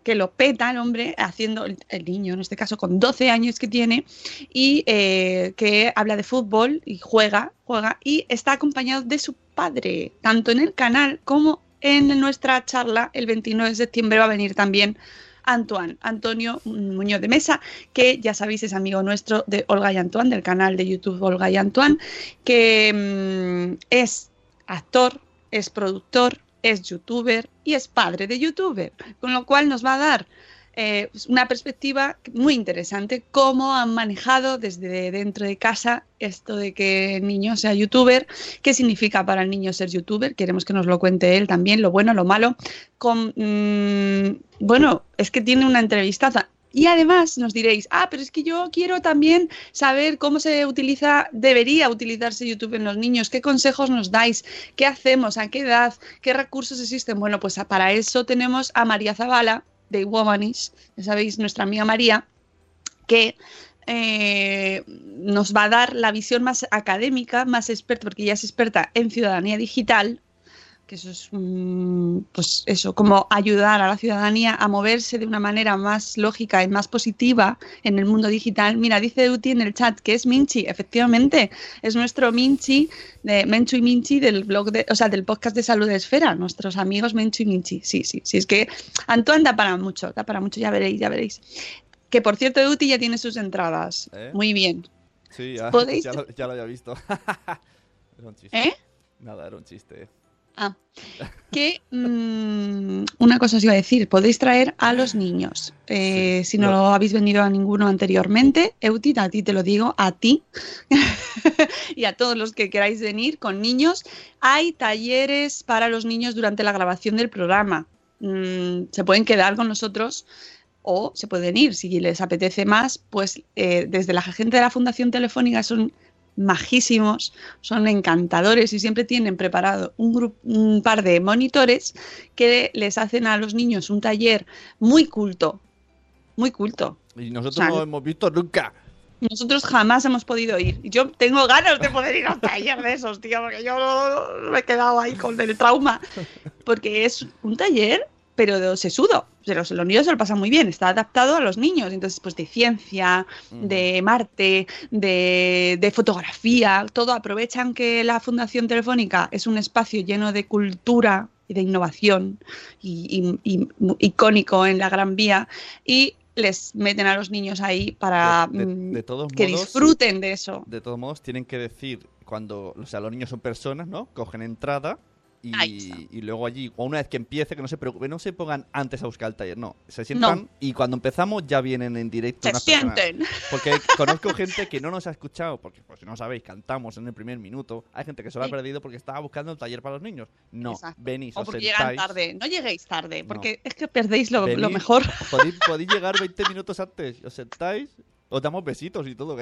que lo peta el hombre haciendo, el, niño en este caso con 12 años que tiene y eh, que habla de fútbol y juega, juega y está acompañado de su padre, tanto en el canal como en nuestra charla el 29 de septiembre va a venir también Antoine, Antonio Muñoz de Mesa, que ya sabéis es amigo nuestro de Olga y Antoine, del canal de YouTube Olga y Antoine, que mm, es actor, es productor, es youtuber y es padre de youtuber, con lo cual nos va a dar eh, una perspectiva muy interesante, cómo han manejado desde dentro de casa esto de que el niño sea youtuber, qué significa para el niño ser youtuber, queremos que nos lo cuente él también, lo bueno, lo malo, mm, bueno, es que tiene una entrevistaza. Y además nos diréis, ah, pero es que yo quiero también saber cómo se utiliza, debería utilizarse YouTube en los niños, qué consejos nos dais, qué hacemos, a qué edad, qué recursos existen. Bueno, pues para eso tenemos a María Zavala de Womanish, ya sabéis, nuestra amiga María, que eh, nos va a dar la visión más académica, más experta, porque ella es experta en ciudadanía digital, que eso es, mm, pues eso, como ayudar a la ciudadanía a moverse de una manera más lógica y más positiva en el mundo digital. Mira, dice Uti en el chat que es Minchi, efectivamente, es nuestro Minchi, de Menchu y Minchi del blog, de, o sea, del podcast de Salud de Esfera, nuestros amigos Menchu y Minchi. Sí, sí, sí, es que Antoine da para mucho, da para mucho, ya veréis, ya veréis. Que por cierto, Uti ya tiene sus entradas. ¿Eh? Muy bien. Sí, ya, ¿Podéis- ya, lo, ya lo había visto. era un chiste. ¿Eh? Nada, era un chiste. Ah, que mm, una cosa os iba a decir, podéis traer a los niños. Eh, Sí, si no lo- habéis venido a ninguno anteriormente, Eutit, a ti te lo digo, a ti y a todos los que queráis venir con niños, hay talleres para los niños durante la grabación del programa. Mm, se pueden quedar con nosotros o se pueden ir. Si les apetece más, pues eh, desde la gente de la Fundación Telefónica son majísimos, son encantadores y siempre tienen preparado un, grupo, un par de monitores que les hacen a los niños un taller muy culto, muy culto. Y nosotros O sea, no lo hemos visto nunca. Nosotros jamás hemos podido ir. Yo tengo ganas de poder ir a un taller de esos, tío, porque yo me he quedado ahí con el trauma. Porque es un taller, pero sesudo. Pero los niños se lo pasan muy bien, está adaptado a los niños. Entonces, pues de ciencia, de Marte, de, de fotografía, todo. Aprovechan que la Fundación Telefónica es un espacio lleno de cultura y de innovación y, y- y mu- icónico en la Gran Vía y les meten a los niños ahí para De- de- mm, de todos que modos- disfruten de eso. De todos modos, tienen que decir cuando, o sea, los niños son personas, ¿no? Cogen entrada. Y, y luego allí, o una vez que empiece, que no se preocupen, no se pongan antes a buscar el taller, no. Se sientan No. y cuando empezamos ya vienen en directo Se unas personas. sienten. Porque conozco gente que no nos ha escuchado, porque pues, si no sabéis, cantamos en el primer minuto. Hay gente que se lo ha Sí. perdido porque estaba buscando el taller para los niños. No, Exacto. venís, O os porque llegan sentáis. tarde. No lleguéis tarde, No. porque es que perdéis lo, lo venís, mejor. Podéis, podéis llegar 20 minutos antes, os sentáis, os damos besitos y todo.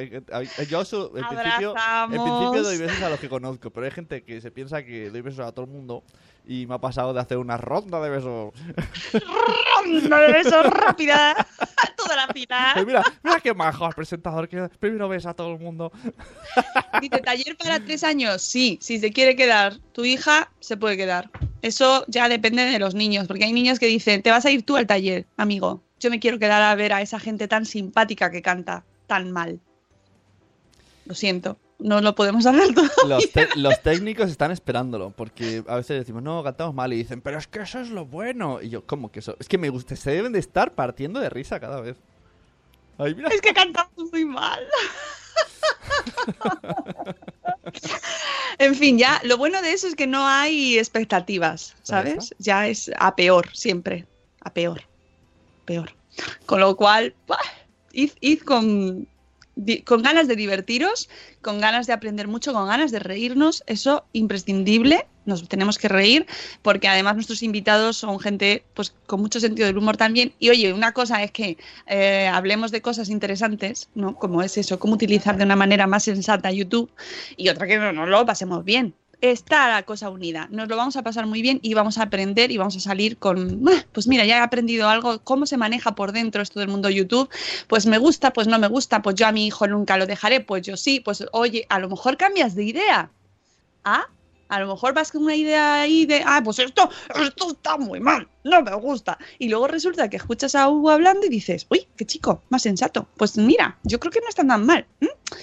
Yo so- en principio, en principio Abrazamos. doy besos a los que conozco, pero hay gente que se piensa que doy besos a todo el mundo y me ha pasado de hacer una ronda de besos. ronda de besos rápida. Toda cara Pilar. Mira, mira qué majo el presentador que primero ves a todo el mundo. Dice, taller para tres años. Sí, si se quiere quedar tu hija, se puede quedar. Eso ya depende de los niños, porque hay niños que dicen, te vas a ir tú al taller, amigo. Yo me quiero quedar a ver a esa gente tan simpática que canta tan mal. Lo siento, no lo podemos hacer todo. Los, técnicos están esperándolo, porque a veces decimos, no, cantamos mal, y dicen, pero es que eso es lo bueno. Y yo, ¿cómo que eso? Es que me gusta, se deben de estar partiendo de risa cada vez. Ay, mira. Es que cantamos muy mal. en fin, ya lo bueno de eso es que no hay expectativas, ¿sabes? Ya es a peor siempre, a peor, peor. Con lo cual, id, id con, con ganas de divertiros, con ganas de aprender mucho, con ganas de reírnos, eso imprescindible. Nos tenemos que reír porque además nuestros invitados son gente pues con mucho sentido del humor también. Y oye, una cosa es que eh, hablemos de cosas interesantes, ¿no? Como es eso, cómo utilizar de una manera más sensata YouTube y otra que no nos lo pasemos bien. Está la cosa unida, nos lo vamos a pasar muy bien y vamos a aprender y vamos a salir con, "Ah, pues mira, ya he aprendido algo, cómo se maneja por dentro esto del mundo YouTube, pues me gusta, pues no me gusta, pues yo a mi hijo nunca lo dejaré, pues yo sí, pues oye, a lo mejor cambias de idea. Ah, a lo mejor vas con una idea ahí de, ah, pues esto, esto está muy mal, no me gusta. Y luego resulta que escuchas a Hugo hablando y dices, uy, qué chico, más sensato. Pues mira, yo creo que no está tan mal.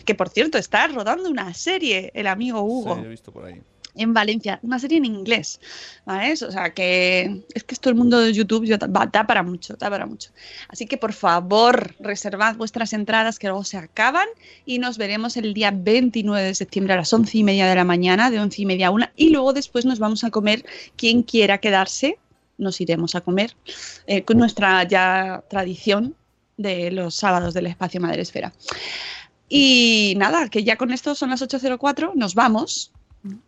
Que por cierto, está rodando una serie el amigo Hugo Sí, he visto por ahí. En Valencia, una serie en inglés, ¿vale? O sea que es que esto el mundo de YouTube yo- da para mucho, da para mucho. Así que por favor, reservad vuestras entradas que luego se acaban y nos veremos el día 29 de septiembre a las once y media de la mañana, de once y media a una, y luego después nos vamos a comer, quien quiera quedarse, nos iremos a comer, eh, con nuestra ya tradición de los sábados del espacio Madre Esfera. Y nada, que ya con esto son las 8.04, nos vamos.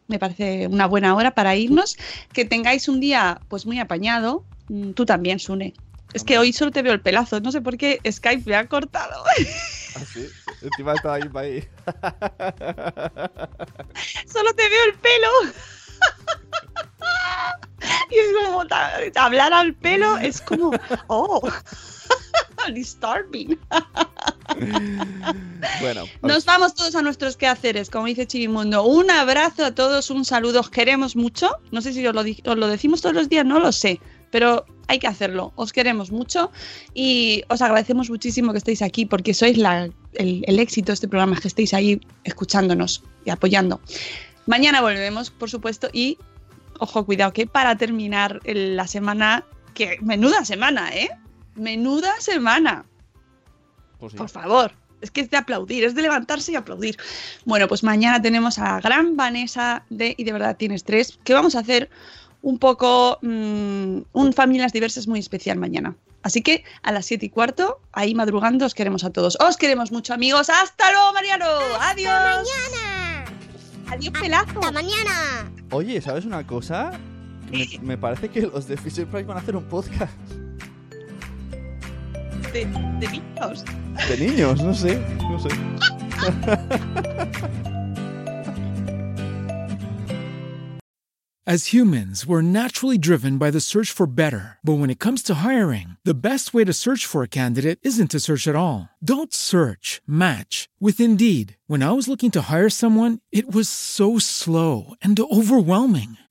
Me parece una buena hora para irnos. Que tengáis un día pues muy apañado. Mm, Tú también, Sune. Es que hoy solo te veo el pelazo. No sé por qué Skype me ha cortado. Ah, sí. Encima estaba ahí para ahí. solo te veo el pelo. y es como hablar al pelo es como, oh, disturbing. Bueno, Nos vamos todos a nuestros quehaceres, como dice Chirimundo. Un abrazo a todos, un saludo, os queremos mucho. No sé si os lo, os lo decimos todos los días, no lo sé, pero hay que hacerlo. Os queremos mucho y os agradecemos muchísimo que estéis aquí porque sois la- el, el éxito de este programa, que estéis ahí escuchándonos y apoyando. Mañana volvemos, por supuesto, y ojo, cuidado, que para terminar la semana, que menuda semana, ¿eh? Menuda semana. Pues sí. Por favor. Es que es de aplaudir, es de levantarse y aplaudir. Bueno, pues mañana tenemos a gran Vanessa de Y de verdad tienes tres, que vamos a hacer un poco mm, un Familias Diversas muy especial mañana. Así que a las siete y cuarto, ahí madrugando, os queremos a todos. Os queremos mucho, amigos. ¡Hasta luego, Mariano! ¡Adiós! mañana! ¡Adiós, pelazo! ¡Hasta mañana! Oye, ¿sabes una cosa? Me, me parece que los de Fisher Price van a hacer un podcast De, de niños. de niños, no sé, no sé. As humans, we're naturally driven by the search for better. But when it comes to hiring, the best way to search for a candidate isn't to search at all. Don't search, match with Indeed. When I was looking to hire someone, it was so slow and overwhelming.